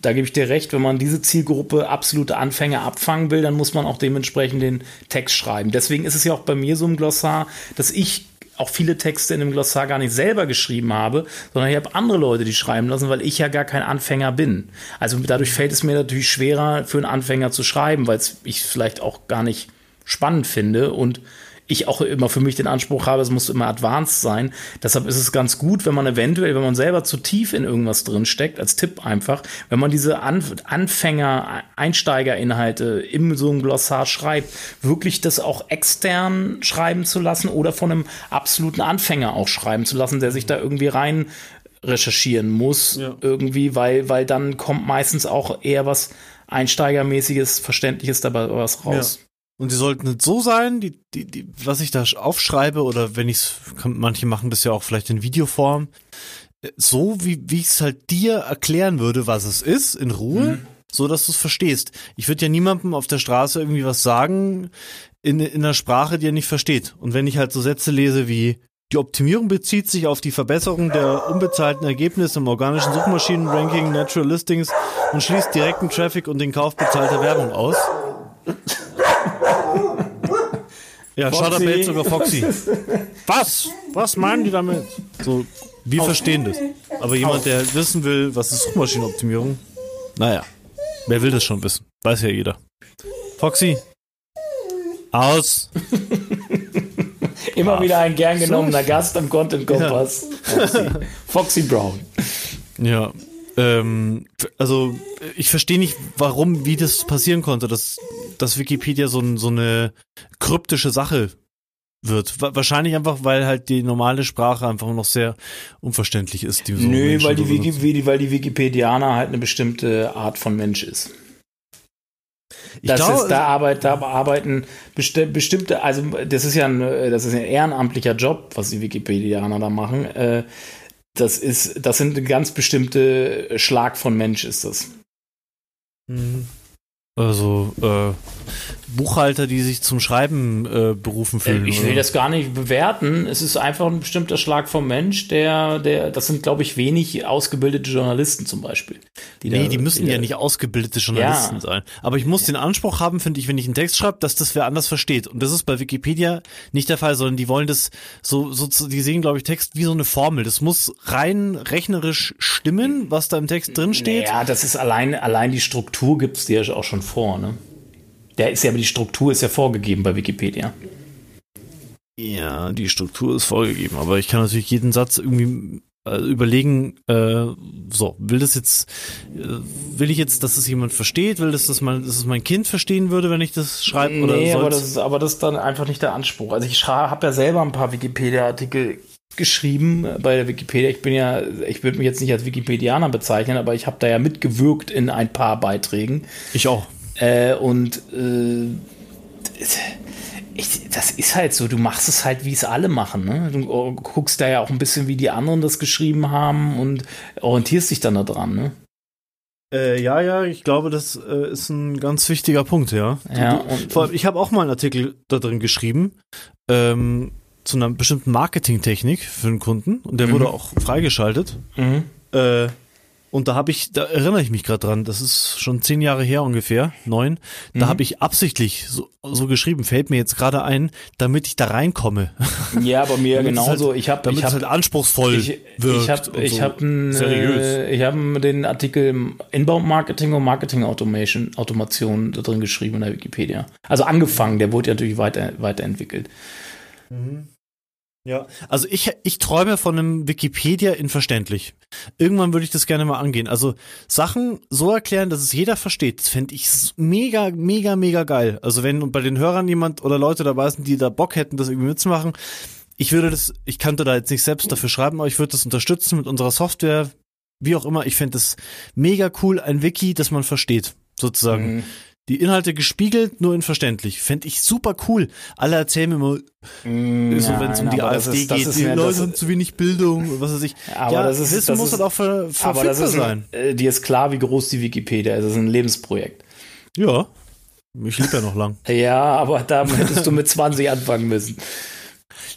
da gebe ich dir recht, wenn man diese Zielgruppe absolute Anfänger abfangen will, dann muss man auch dementsprechend den Text schreiben. Deswegen ist es ja auch bei mir so im Glossar, dass ich auch viele Texte in dem Glossar gar nicht selber geschrieben habe, sondern ich habe andere Leute, die schreiben lassen, weil ich ja gar kein Anfänger bin. Also dadurch fällt es mir natürlich schwerer, für einen Anfänger zu schreiben, weil ich vielleicht auch gar nicht spannend finde und ich auch immer für mich den Anspruch habe, es muss immer advanced sein. Deshalb ist es ganz gut, wenn man eventuell, wenn man selber zu tief in irgendwas drin steckt, als Tipp einfach, wenn man diese Anfänger, Einsteigerinhalte im so einem Glossar schreibt, wirklich das auch extern schreiben zu lassen oder von einem absoluten Anfänger auch schreiben zu lassen, der sich da irgendwie rein recherchieren muss, ja. irgendwie, weil, weil dann kommt meistens auch eher was Einsteigermäßiges, Verständliches dabei was raus. Ja. Und die sollten nicht so sein, die, die, die, was ich da aufschreibe, oder wenn ich es, manche machen das ja auch vielleicht in Videoform, so, wie, wie ich es halt dir erklären würde, was es ist, in Ruhe, mhm. so dass du es verstehst. Ich würde ja niemandem auf der Straße irgendwie was sagen in, in einer Sprache, die er nicht versteht. Und wenn ich halt so Sätze lese wie, die Optimierung bezieht sich auf die Verbesserung der unbezahlten Ergebnisse im organischen Suchmaschinenranking, Natural Listings und schließt direkten Traffic und den Kauf bezahlter Werbung aus. Ja, Shutterbait sogar Foxy. Was? Was meinen die damit? So, wir verstehen das. Aber jemand, der wissen will, was ist Suchmaschinenoptimierung, naja, wer will das schon wissen? Weiß ja jeder. Foxy, aus. Immer wieder ein gern genommener Gast am Content Kompass. Ja. Foxy. Foxy Brown. Ja. Ähm, also ich verstehe nicht, warum, wie das passieren konnte, dass, dass Wikipedia so, so eine kryptische Sache wird. Wahrscheinlich einfach, weil halt die normale Sprache einfach noch sehr unverständlich ist. Die so Nö, weil die, Wiki, weil die Wikipedianer halt eine bestimmte Art von Mensch ist. Das glaube, ist, da, arbeit, da arbeiten besti bestimmte, also das ist ja ein, das ist ein ehrenamtlicher Job, was die Wikipedianer da machen. Äh, das ist, das sind ganz bestimmte Schlag von Mensch ist das. Mhm. Also äh, Buchhalter, die sich zum Schreiben äh, berufen äh, fühlen. Ich will oder? das gar nicht bewerten. Es ist einfach ein bestimmter Schlag vom Mensch, der, der, das sind, glaube ich, wenig ausgebildete Journalisten zum Beispiel. Die nee, da, die müssen die ja nicht ausgebildete Journalisten ja. sein. Aber ich muss ja. den Anspruch haben, finde ich, wenn ich einen Text schreibe, dass das wer anders versteht. Und das ist bei Wikipedia nicht der Fall, sondern die wollen das so, so die sehen, glaube ich, Text wie so eine Formel. Das muss rein rechnerisch stimmen, was da im Text drin steht. Ja, das ist allein, allein die Struktur gibt es dir auch schon vor, ne? Der ist ja, aber die Struktur ist ja vorgegeben bei Wikipedia. Ja, die Struktur ist vorgegeben, aber ich kann natürlich jeden Satz irgendwie äh, überlegen, äh, so, will das jetzt, äh, will ich jetzt, dass es jemand versteht, will das, dass, man, dass es mein Kind verstehen würde, wenn ich das schreibe? Nee, oder aber das, ist, aber das ist dann einfach nicht der Anspruch. Also ich habe ja selber ein paar Wikipedia-Artikel geschrieben bei der Wikipedia. Ich bin ja, ich würde mich jetzt nicht als Wikipedianer bezeichnen, aber ich habe da ja mitgewirkt in ein paar Beiträgen. Ich auch. Äh, und äh, ich, das ist halt so, du machst es halt, wie es alle machen. Ne? Du guckst da ja auch ein bisschen, wie die anderen das geschrieben haben und orientierst dich dann da dran. Ne? Äh, ja, ja, ich glaube, das äh, ist ein ganz wichtiger Punkt, ja. ja du, vor allem, ich habe auch mal einen Artikel da drin geschrieben ähm, zu einer bestimmten Marketingtechnik für einen Kunden und der mhm. wurde auch freigeschaltet. Mhm. Äh, und da habe ich, da erinnere ich mich gerade dran, das ist schon zehn Jahre her ungefähr, neun. Da mhm. habe ich absichtlich so, so geschrieben, fällt mir jetzt gerade ein, damit ich da reinkomme. Ja, bei mir genauso. Halt, ich habe, damit ich hab, es halt anspruchsvoll ich, wird. Ich habe, ich so habe, äh, ich habe den Artikel Inbound Marketing und Marketing Automation, Automation da drin geschrieben in der Wikipedia. Also angefangen, der wurde ja natürlich weiter, weiterentwickelt. Mhm. Ja, also ich, ich träume von einem Wikipedia in verständlich. Irgendwann würde ich das gerne mal angehen. Also Sachen so erklären, dass es jeder versteht, das fände ich mega, mega, mega geil. Also wenn bei den Hörern jemand oder Leute dabei sind, die da Bock hätten, das irgendwie mitzumachen, ich würde das, ich könnte da jetzt nicht selbst dafür schreiben, aber ich würde das unterstützen mit unserer Software, wie auch immer. Ich fände das mega cool, ein Wiki, das man versteht, sozusagen. Mhm die Inhalte gespiegelt, nur in verständlich. Fände ich super cool. Alle erzählen mir immer, mm, so, wenn es um die AfD ist, geht, die Leute haben zu wenig Bildung, was weiß ich. Aber ja, das ist, Wissen das muss halt auch ver, sein. Äh, dir ist klar, wie groß die Wikipedia ist. Das ist ein Lebensprojekt. Ja. Ich lebe ja noch lang. ja, aber da hättest du mit 20 anfangen müssen.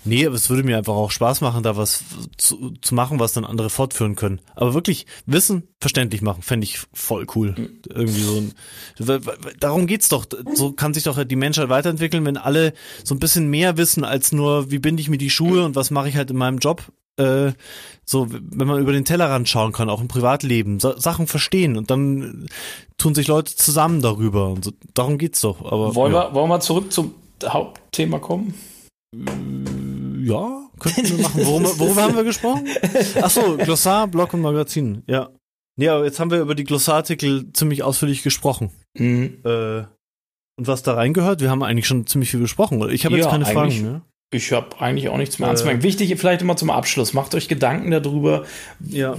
Nee, aber es würde mir einfach auch Spaß machen, da was zu, zu machen, was dann andere fortführen können. Aber wirklich Wissen verständlich machen, fände ich voll cool. Mhm. Irgendwie so ein, darum geht's doch. So kann sich doch die Menschheit weiterentwickeln, wenn alle so ein bisschen mehr wissen als nur, wie binde ich mir die Schuhe und was mache ich halt in meinem Job. Äh, so, wenn man über den Tellerrand schauen kann, auch im Privatleben, so, Sachen verstehen und dann tun sich Leute zusammen darüber und so, darum geht's doch. Aber, wollen, ja. wir, wollen wir zurück zum Hauptthema kommen? Ja, könnten wir machen. Worüber, worüber haben wir gesprochen? Achso, Glossar, Blog und Magazin. Ja. Ja, jetzt haben wir über die Glossartikel ziemlich ausführlich gesprochen. Mhm. Äh, und was da reingehört, wir haben eigentlich schon ziemlich viel besprochen. Ich habe ja, jetzt keine Fragen mehr. Ich habe eigentlich auch nichts mehr äh, anzumerken. Wichtig vielleicht immer zum Abschluss. Macht euch Gedanken darüber, ja.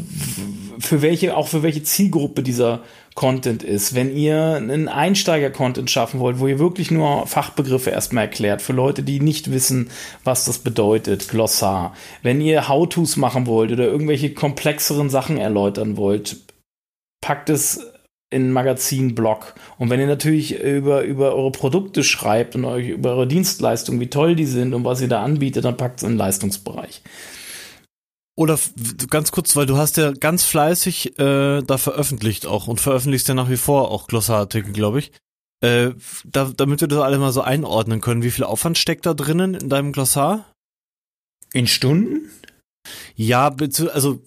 für welche, auch für welche Zielgruppe dieser Content ist, wenn ihr einen Einsteiger-Content schaffen wollt, wo ihr wirklich nur Fachbegriffe erstmal erklärt, für Leute, die nicht wissen, was das bedeutet, Glossar. Wenn ihr How-Tos machen wollt oder irgendwelche komplexeren Sachen erläutern wollt, packt es in Magazin-Blog. Und wenn ihr natürlich über, über eure Produkte schreibt und euch über eure Dienstleistungen, wie toll die sind und was ihr da anbietet, dann packt es in den Leistungsbereich. Oder ganz kurz, weil du hast ja ganz fleißig äh, da veröffentlicht auch und veröffentlichst ja nach wie vor auch Glossarartikel, glaube ich. Äh, da, damit wir das alle mal so einordnen können, wie viel Aufwand steckt da drinnen in deinem Glossar? In Stunden? Ja, also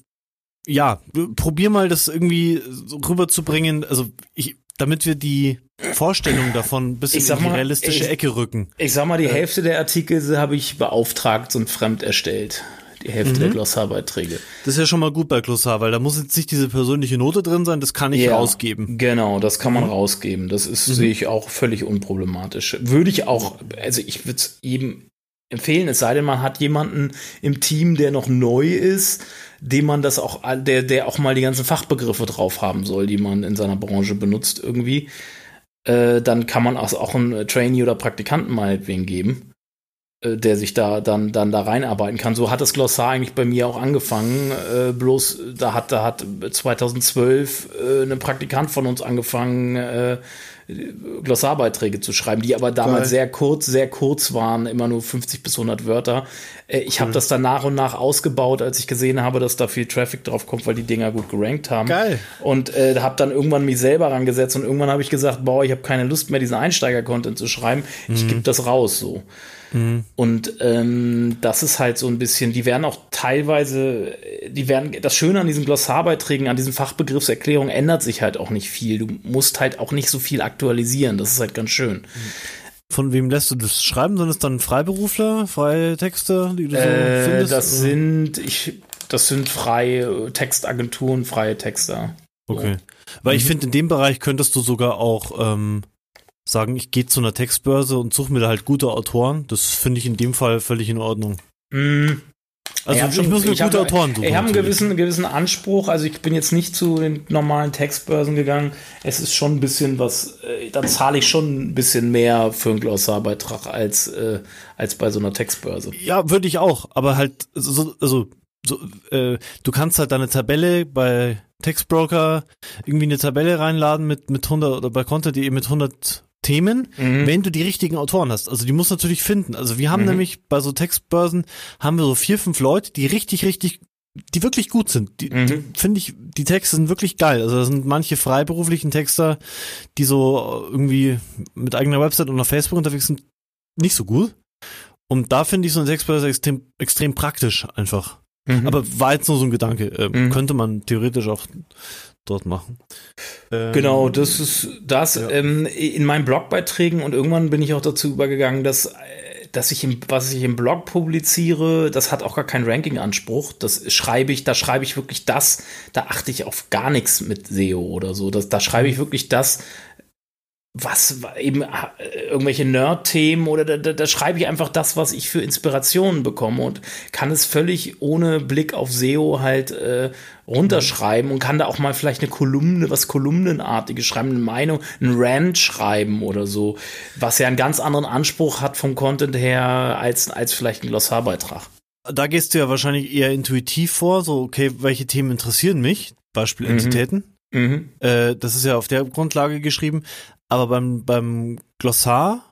ja, probier mal das irgendwie rüberzubringen, also ich, damit wir die Vorstellung davon ein bisschen in die realistische ich, Ecke rücken. Ich sag mal, die Hälfte der Artikel habe ich beauftragt und fremd erstellt die Hälfte mhm. der Glossarbeiträge. Das ist ja schon mal gut bei Glossar, weil da muss jetzt nicht diese persönliche Note drin sein, das kann ich ja, rausgeben. Genau, das kann man mhm. rausgeben. Das ist, mhm. sehe ich auch völlig unproblematisch. Würde ich auch, also ich würde es jedem empfehlen, es sei denn, man hat jemanden im Team, der noch neu ist, dem man das auch, der, der auch mal die ganzen Fachbegriffe drauf haben soll, die man in seiner Branche benutzt irgendwie. Äh, dann kann man auch einen Trainee oder Praktikanten meinetwegen geben. Äh, der sich da dann, dann da reinarbeiten kann. So hat das Glossar eigentlich bei mir auch angefangen. Äh, bloß da hat, da hat 2012 äh, ein Praktikant von uns angefangen, äh, Glossarbeiträge zu schreiben, die aber damals Geil. sehr kurz, sehr kurz waren, immer nur 50 bis 100 Wörter. Äh, ich habe mhm. das dann nach und nach ausgebaut, als ich gesehen habe, dass da viel Traffic drauf kommt, weil die Dinger gut gerankt haben. Geil. Und äh, habe dann irgendwann mich selber rangesetzt und irgendwann habe ich gesagt, boah, ich habe keine Lust mehr, diesen Einsteiger-Content zu schreiben. Ich mhm. gebe das raus so. Mhm. Und ähm, das ist halt so ein bisschen, die werden auch teilweise, die werden, das Schöne an diesen Glossarbeiträgen, an diesen Fachbegriffserklärungen ändert sich halt auch nicht viel. Du musst halt auch nicht so viel aktualisieren. Das ist halt ganz schön. Von wem lässt du das schreiben? Sind es dann Freiberufler, freie Texte, die du so äh, findest? Das oder? sind, ich, das sind freie Textagenturen, freie Texter. Okay. Weil mhm. ich finde, in dem Bereich könntest du sogar auch ähm, sagen, ich gehe zu einer Textbörse und suche mir da halt gute Autoren. Das finde ich in dem Fall völlig in Ordnung. Mm. Also ich, ich muss mir gute hab, Autoren suchen. Ich habe einen gewissen, gewissen Anspruch. Also ich bin jetzt nicht zu den normalen Textbörsen gegangen. Es ist schon ein bisschen was, äh, da zahle ich schon ein bisschen mehr für einen Glossarbeitrag als, äh, als bei so einer Textbörse. Ja, würde ich auch. Aber halt, so, also so, äh, du kannst halt deine Tabelle bei Textbroker irgendwie eine Tabelle reinladen mit, mit 100 oder bei Content.de mit 100 Themen, mhm. wenn du die richtigen Autoren hast. Also die musst du natürlich finden. Also wir haben mhm. nämlich bei so Textbörsen haben wir so vier, fünf Leute, die richtig, richtig, die wirklich gut sind. Die, mhm. die finde ich, die Texte sind wirklich geil. Also da sind manche freiberuflichen Texter, die so irgendwie mit eigener Website und auf Facebook unterwegs sind, nicht so gut. Und da finde ich so ein Textbörse extrem, extrem praktisch einfach. Mhm. Aber war jetzt nur so ein Gedanke. Äh. Könnte man theoretisch auch dort machen. Ähm, genau, das ist das. Ja. Ähm, in meinen Blogbeiträgen und irgendwann bin ich auch dazu übergegangen, dass äh, dass ich im, was ich im Blog publiziere, das hat auch gar keinen Ranking-Anspruch. Das schreibe ich, da schreibe ich wirklich das, da achte ich auf gar nichts mit SEO oder so. Das, da schreibe ich wirklich das, was eben äh, irgendwelche Nerd-Themen oder da, da, da, schreibe ich einfach das, was ich für Inspirationen bekomme und kann es völlig ohne Blick auf SEO halt äh, runterschreiben und kann da auch mal vielleicht eine Kolumne, was Kolumnenartiges schreiben, eine Meinung, ein Rant schreiben oder so, was ja einen ganz anderen Anspruch hat vom Content her als, als vielleicht ein Glossarbeitrag. Da gehst du ja wahrscheinlich eher intuitiv vor, so, okay, welche Themen interessieren mich? Beispiel mhm. Entitäten. Mhm. Äh, das ist ja auf der Grundlage geschrieben. Aber beim, beim Glossar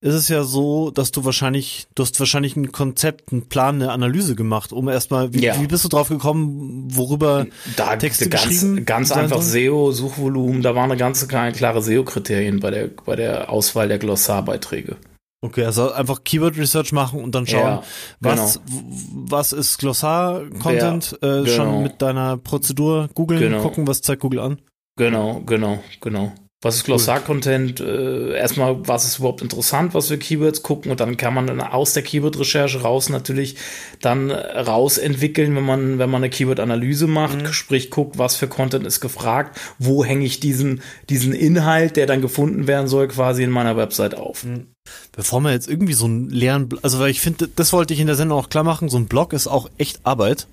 ist es ja so, dass du wahrscheinlich, du hast wahrscheinlich ein Konzept, einen Plan, eine Analyse gemacht, um erstmal, wie, ja. wie bist du drauf gekommen, worüber da Texte ganz, geschrieben? Ganz einfach SEO, Suchvolumen, da waren eine ganze klare SEO-Kriterien bei der, bei der Auswahl der Glossarbeiträge. Okay, also einfach Keyword Research machen und dann schauen, ja, was, genau. was ist Glossar-Content, ja, äh, genau. schon mit deiner Prozedur googeln, genau. gucken, was zeigt Google an. Genau, genau, genau. Was ist Glossar-Content? Äh, erstmal, was ist überhaupt interessant, was für Keywords gucken und dann kann man dann aus der Keyword-Recherche raus natürlich dann rausentwickeln, wenn man, wenn man eine Keyword-Analyse macht, mhm. sprich guckt, was für Content ist gefragt, wo hänge ich diesen, diesen Inhalt, der dann gefunden werden soll, quasi in meiner Website auf. Mhm. Bevor wir jetzt irgendwie so einen leeren, also weil ich finde, das wollte ich in der Sendung auch klar machen, so ein Blog ist auch echt Arbeit.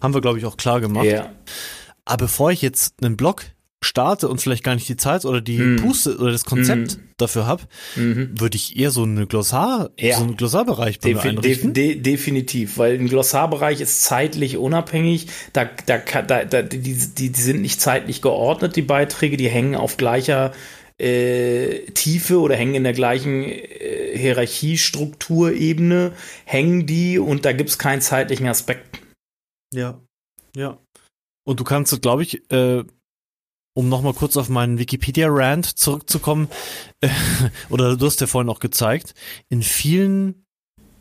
Haben wir, glaube ich, auch klar gemacht. Ja. Aber bevor ich jetzt einen Blog starte und vielleicht gar nicht die Zeit oder die mm. Puste oder das Konzept mm. dafür habe, mm. würde ich eher so eine Glossar, ja. so einen Glossarbereich bei Defi einrichten. De de definitiv, weil ein Glossarbereich ist zeitlich unabhängig. Da, da, da, da die, die, die sind nicht zeitlich geordnet, die Beiträge, die hängen auf gleicher äh, Tiefe oder hängen in der gleichen äh, Hierarchiestrukturebene, hängen die und da gibt es keinen zeitlichen Aspekt. Ja, ja. Und du kannst, glaube ich, äh, um nochmal kurz auf meinen Wikipedia-Rant zurückzukommen, äh, oder du hast ja vorhin auch gezeigt, in vielen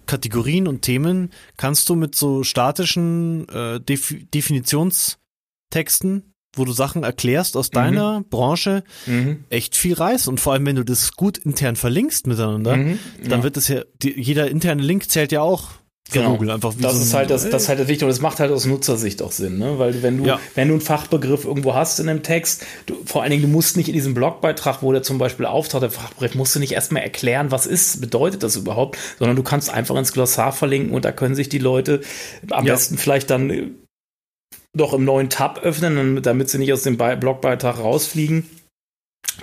Kategorien und Themen kannst du mit so statischen äh, Def Definitionstexten, wo du Sachen erklärst aus mhm. deiner Branche, mhm. echt viel reißen. Und vor allem, wenn du das gut intern verlinkst miteinander, mhm. dann ja. wird es ja, die, jeder interne Link zählt ja auch genau. Google einfach. das so ist halt das, das ist halt das Wichtige und das macht halt aus Nutzersicht auch Sinn, ne? Weil wenn du, ja. wenn du einen Fachbegriff irgendwo hast in einem Text, du, vor allen Dingen, du musst nicht in diesem Blogbeitrag, wo der zum Beispiel auftaucht, der Fachbegriff, musst du nicht erstmal erklären, was ist, bedeutet das überhaupt, sondern du kannst einfach ins Glossar verlinken und da können sich die Leute am ja. besten vielleicht dann doch im neuen Tab öffnen, damit sie nicht aus dem Blogbeitrag rausfliegen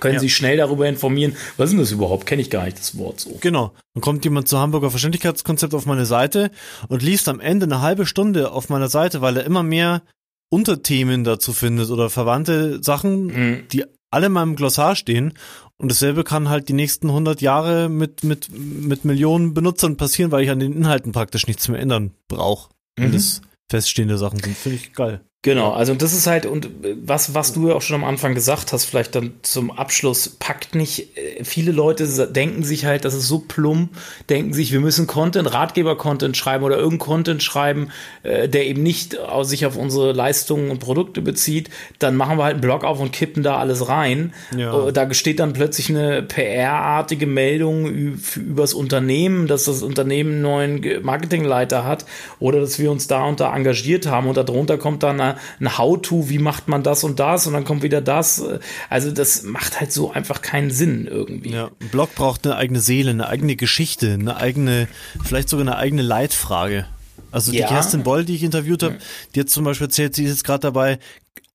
können ja. sich schnell darüber informieren, was ist denn das überhaupt? Kenne ich gar nicht das Wort so. Genau. Dann kommt jemand zu Hamburger Verständlichkeitskonzept auf meine Seite und liest am Ende eine halbe Stunde auf meiner Seite, weil er immer mehr Unterthemen dazu findet oder verwandte Sachen, mhm. die alle in meinem Glossar stehen. Und dasselbe kann halt die nächsten 100 Jahre mit, mit, mit Millionen Benutzern passieren, weil ich an den Inhalten praktisch nichts mehr ändern brauche. Mhm. das feststehende Sachen sind. Finde ich geil. Genau, also das ist halt, und äh, was, was du ja auch schon am Anfang gesagt hast, vielleicht dann zum Abschluss, packt nicht, äh, viele Leute denken sich halt, das ist so plump, denken sich, wir müssen Content, Ratgeber-Content schreiben oder irgendeinen Content schreiben, äh, der eben nicht sich auf unsere Leistungen und Produkte bezieht, dann machen wir halt einen Blog auf und kippen da alles rein. Ja. Da steht dann plötzlich eine PR-artige Meldung übers Unternehmen, dass das Unternehmen einen neuen Marketingleiter hat oder dass wir uns da und da engagiert haben und darunter kommt dann ein How-To, wie macht man das und das und dann kommt wieder das. Also das macht halt so einfach keinen Sinn irgendwie. Ja, ein Blog braucht eine eigene Seele, eine eigene Geschichte, eine eigene, vielleicht sogar eine eigene Leitfrage. Also die ja. Kerstin Boll, die ich interviewt habe, die hat zum Beispiel erzählt, sie ist jetzt gerade dabei,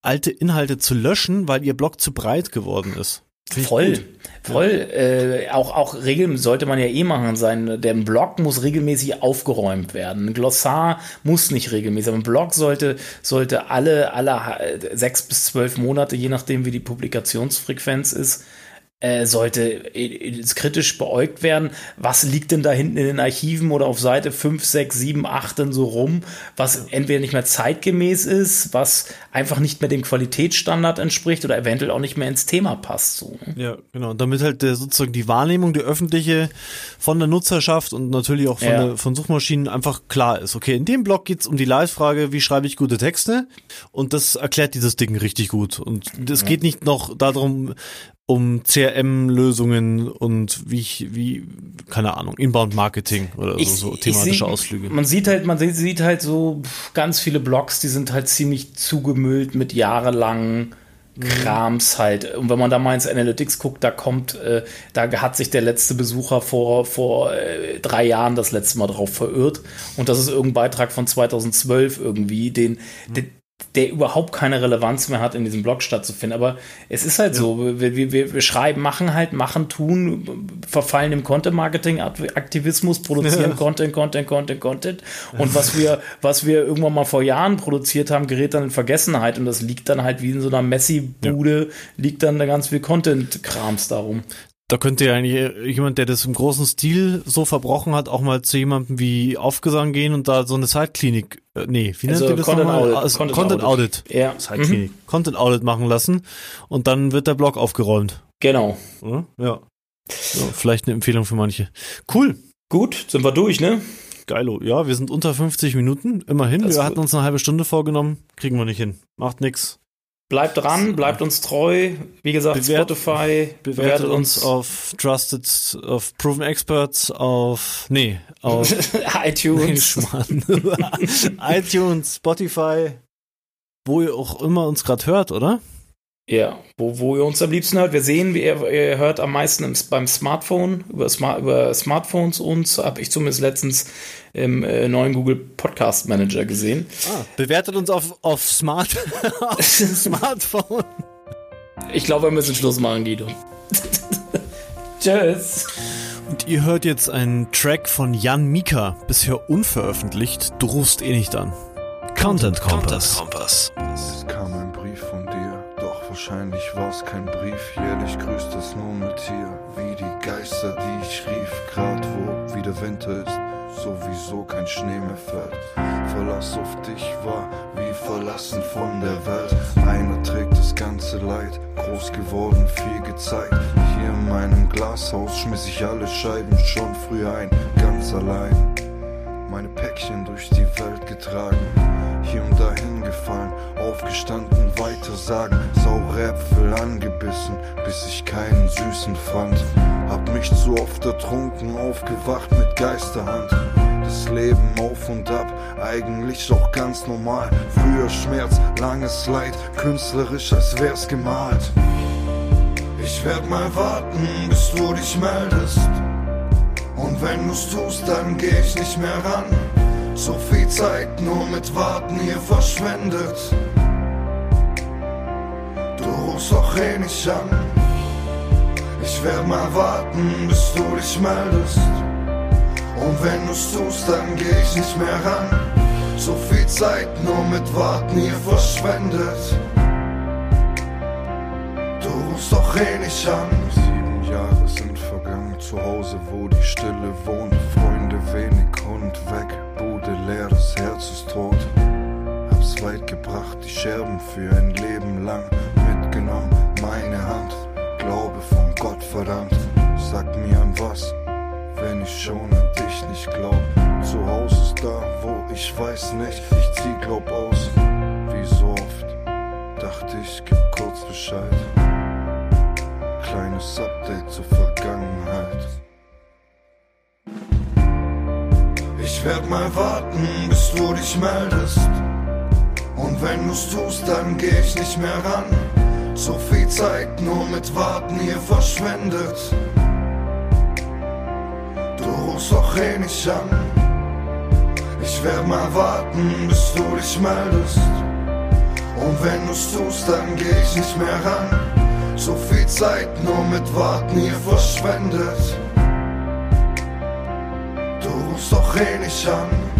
alte Inhalte zu löschen, weil ihr Blog zu breit geworden ist. Voll, voll. Äh, auch, auch Regeln sollte man ja eh machen sein. Der Blog muss regelmäßig aufgeräumt werden. Ein Glossar muss nicht regelmäßig. Aber ein Blog sollte, sollte alle, alle sechs bis zwölf Monate, je nachdem wie die Publikationsfrequenz ist, äh, sollte äh, kritisch beäugt werden. Was liegt denn da hinten in den Archiven oder auf Seite 5, 6, 7, 8 denn so rum, was entweder nicht mehr zeitgemäß ist, was einfach nicht mehr dem Qualitätsstandard entspricht oder eventuell auch nicht mehr ins Thema passt. So. Ne? Ja, genau. Damit halt der, sozusagen die Wahrnehmung, die öffentliche von der Nutzerschaft und natürlich auch von, ja. der, von Suchmaschinen einfach klar ist. Okay, in dem Blog geht's um die Leitfrage, wie schreibe ich gute Texte? Und das erklärt dieses Ding richtig gut. Und es ja. geht nicht noch darum, um CRM-Lösungen und wie ich, wie, keine Ahnung, Inbound-Marketing oder ich, so, so thematische seh, Ausflüge. Man sieht halt, man sieht halt so ganz viele Blogs, die sind halt ziemlich zugemüllt mit jahrelangen Krams halt. Und wenn man da mal ins Analytics guckt, da kommt, äh, da hat sich der letzte Besucher vor, vor äh, drei Jahren das letzte Mal drauf verirrt. Und das ist irgendein Beitrag von 2012 irgendwie, den, mhm. den der überhaupt keine Relevanz mehr hat, in diesem Blog stattzufinden. Aber es ist halt ja. so, wir, wir, wir schreiben, machen halt, machen, tun, verfallen im Content-Marketing-Aktivismus, produzieren ja. Content, Content, Content, Content. Und was wir, was wir irgendwann mal vor Jahren produziert haben, gerät dann in Vergessenheit und das liegt dann halt wie in so einer Messi-Bude, ja. liegt dann da ganz viel Content-Krams darum. Da könnte ja eigentlich jemand, der das im großen Stil so verbrochen hat, auch mal zu jemandem wie Aufgesang gehen und da so eine Zeitklinik, äh, nee, wie also nennt ihr das Content nochmal? Audit. Also Content, Content Audit. Audit. Ja. Zeitklinik. Mhm. Content Audit machen lassen und dann wird der Blog aufgeräumt. Genau. Ja. ja. So, vielleicht eine Empfehlung für manche. Cool. Gut, sind wir durch, ne? Geilo. Ja, wir sind unter 50 Minuten. Immerhin. wir hatten uns eine halbe Stunde vorgenommen. Kriegen wir nicht hin. Macht nix. Bleibt dran, bleibt uns treu. Wie gesagt, Bewert, Spotify. Bewertet, bewertet uns auf Trusted, auf Proven Experts, auf, nee, auf iTunes. Nee, iTunes, Spotify, wo ihr auch immer uns gerade hört, oder? Ja, wo, wo ihr uns am liebsten hört. Wir sehen, ihr, ihr hört am meisten im, beim Smartphone, über, Smart, über Smartphones uns, habe ich zumindest letztens im äh, neuen Google Podcast Manager gesehen. Ah, bewertet uns auf, auf Smart auf Smartphone. Ich glaube, wir müssen Schluss machen, Guido. Tschüss. Und ihr hört jetzt einen Track von Jan Mika, bisher unveröffentlicht. Du rufst eh nicht an. Content Kompass. Content Kompass. Wahrscheinlich war's kein Brief. Jährlich grüßt das Murmeltier, wie die Geister, die ich rief. Grad wo wieder Winter ist sowieso kein Schnee mehr fällt. Verlass auf dich war wie verlassen von der Welt. Einer trägt das ganze Leid, groß geworden, viel gezeigt. Hier in meinem Glashaus schmiss ich alle Scheiben schon früh ein, ganz allein. Meine Päckchen durch die Welt getragen, hier und dahin gefallen, aufgestanden, weiter sagen, saure Äpfel angebissen, bis ich keinen süßen fand. Hab mich zu oft ertrunken, aufgewacht mit Geisterhand. Das Leben auf und ab, eigentlich doch ganz normal. Früher Schmerz, langes Leid, künstlerisch, als wär's gemalt. Ich werd mal warten, bis du dich meldest. Und wenn du's tust, dann geh ich nicht mehr ran. So viel Zeit nur mit Warten hier verschwendet. Du rufst doch eh nicht an. Ich werd mal warten, bis du dich meldest. Und wenn du's tust, dann geh ich nicht mehr ran. So viel Zeit nur mit Warten hier verschwendet. Du rufst doch eh nicht an. Sieben Jahre sind vergangen, zu Hause, wo die Stille wohnt. Freunde wenig, Hund weg, Bude leer, das Herz ist tot. Hab's weit gebracht, die Scherben für ein Leben lang mitgenommen, meine Hand Glaube von Gott verdammt, sag mir an was, wenn ich schon an dich nicht glaub. Zu Hause ist da, wo ich weiß nicht, ich zieh glaub aus. Wie so oft dachte ich, gib kurz Bescheid. Kleines Update zur Vergangenheit. Ich werd mal warten, bis du dich meldest. Und wenn du's tust, dann geh ich nicht mehr ran. So viel Zeit nur mit Warten hier verschwendet. Du rufst doch eh nicht an. Ich werd mal warten, bis du dich meldest. Und wenn du's tust, dann geh ich nicht mehr ran. So viel Zeit nur mit Warten hier verschwendet. Du rufst doch eh nicht an.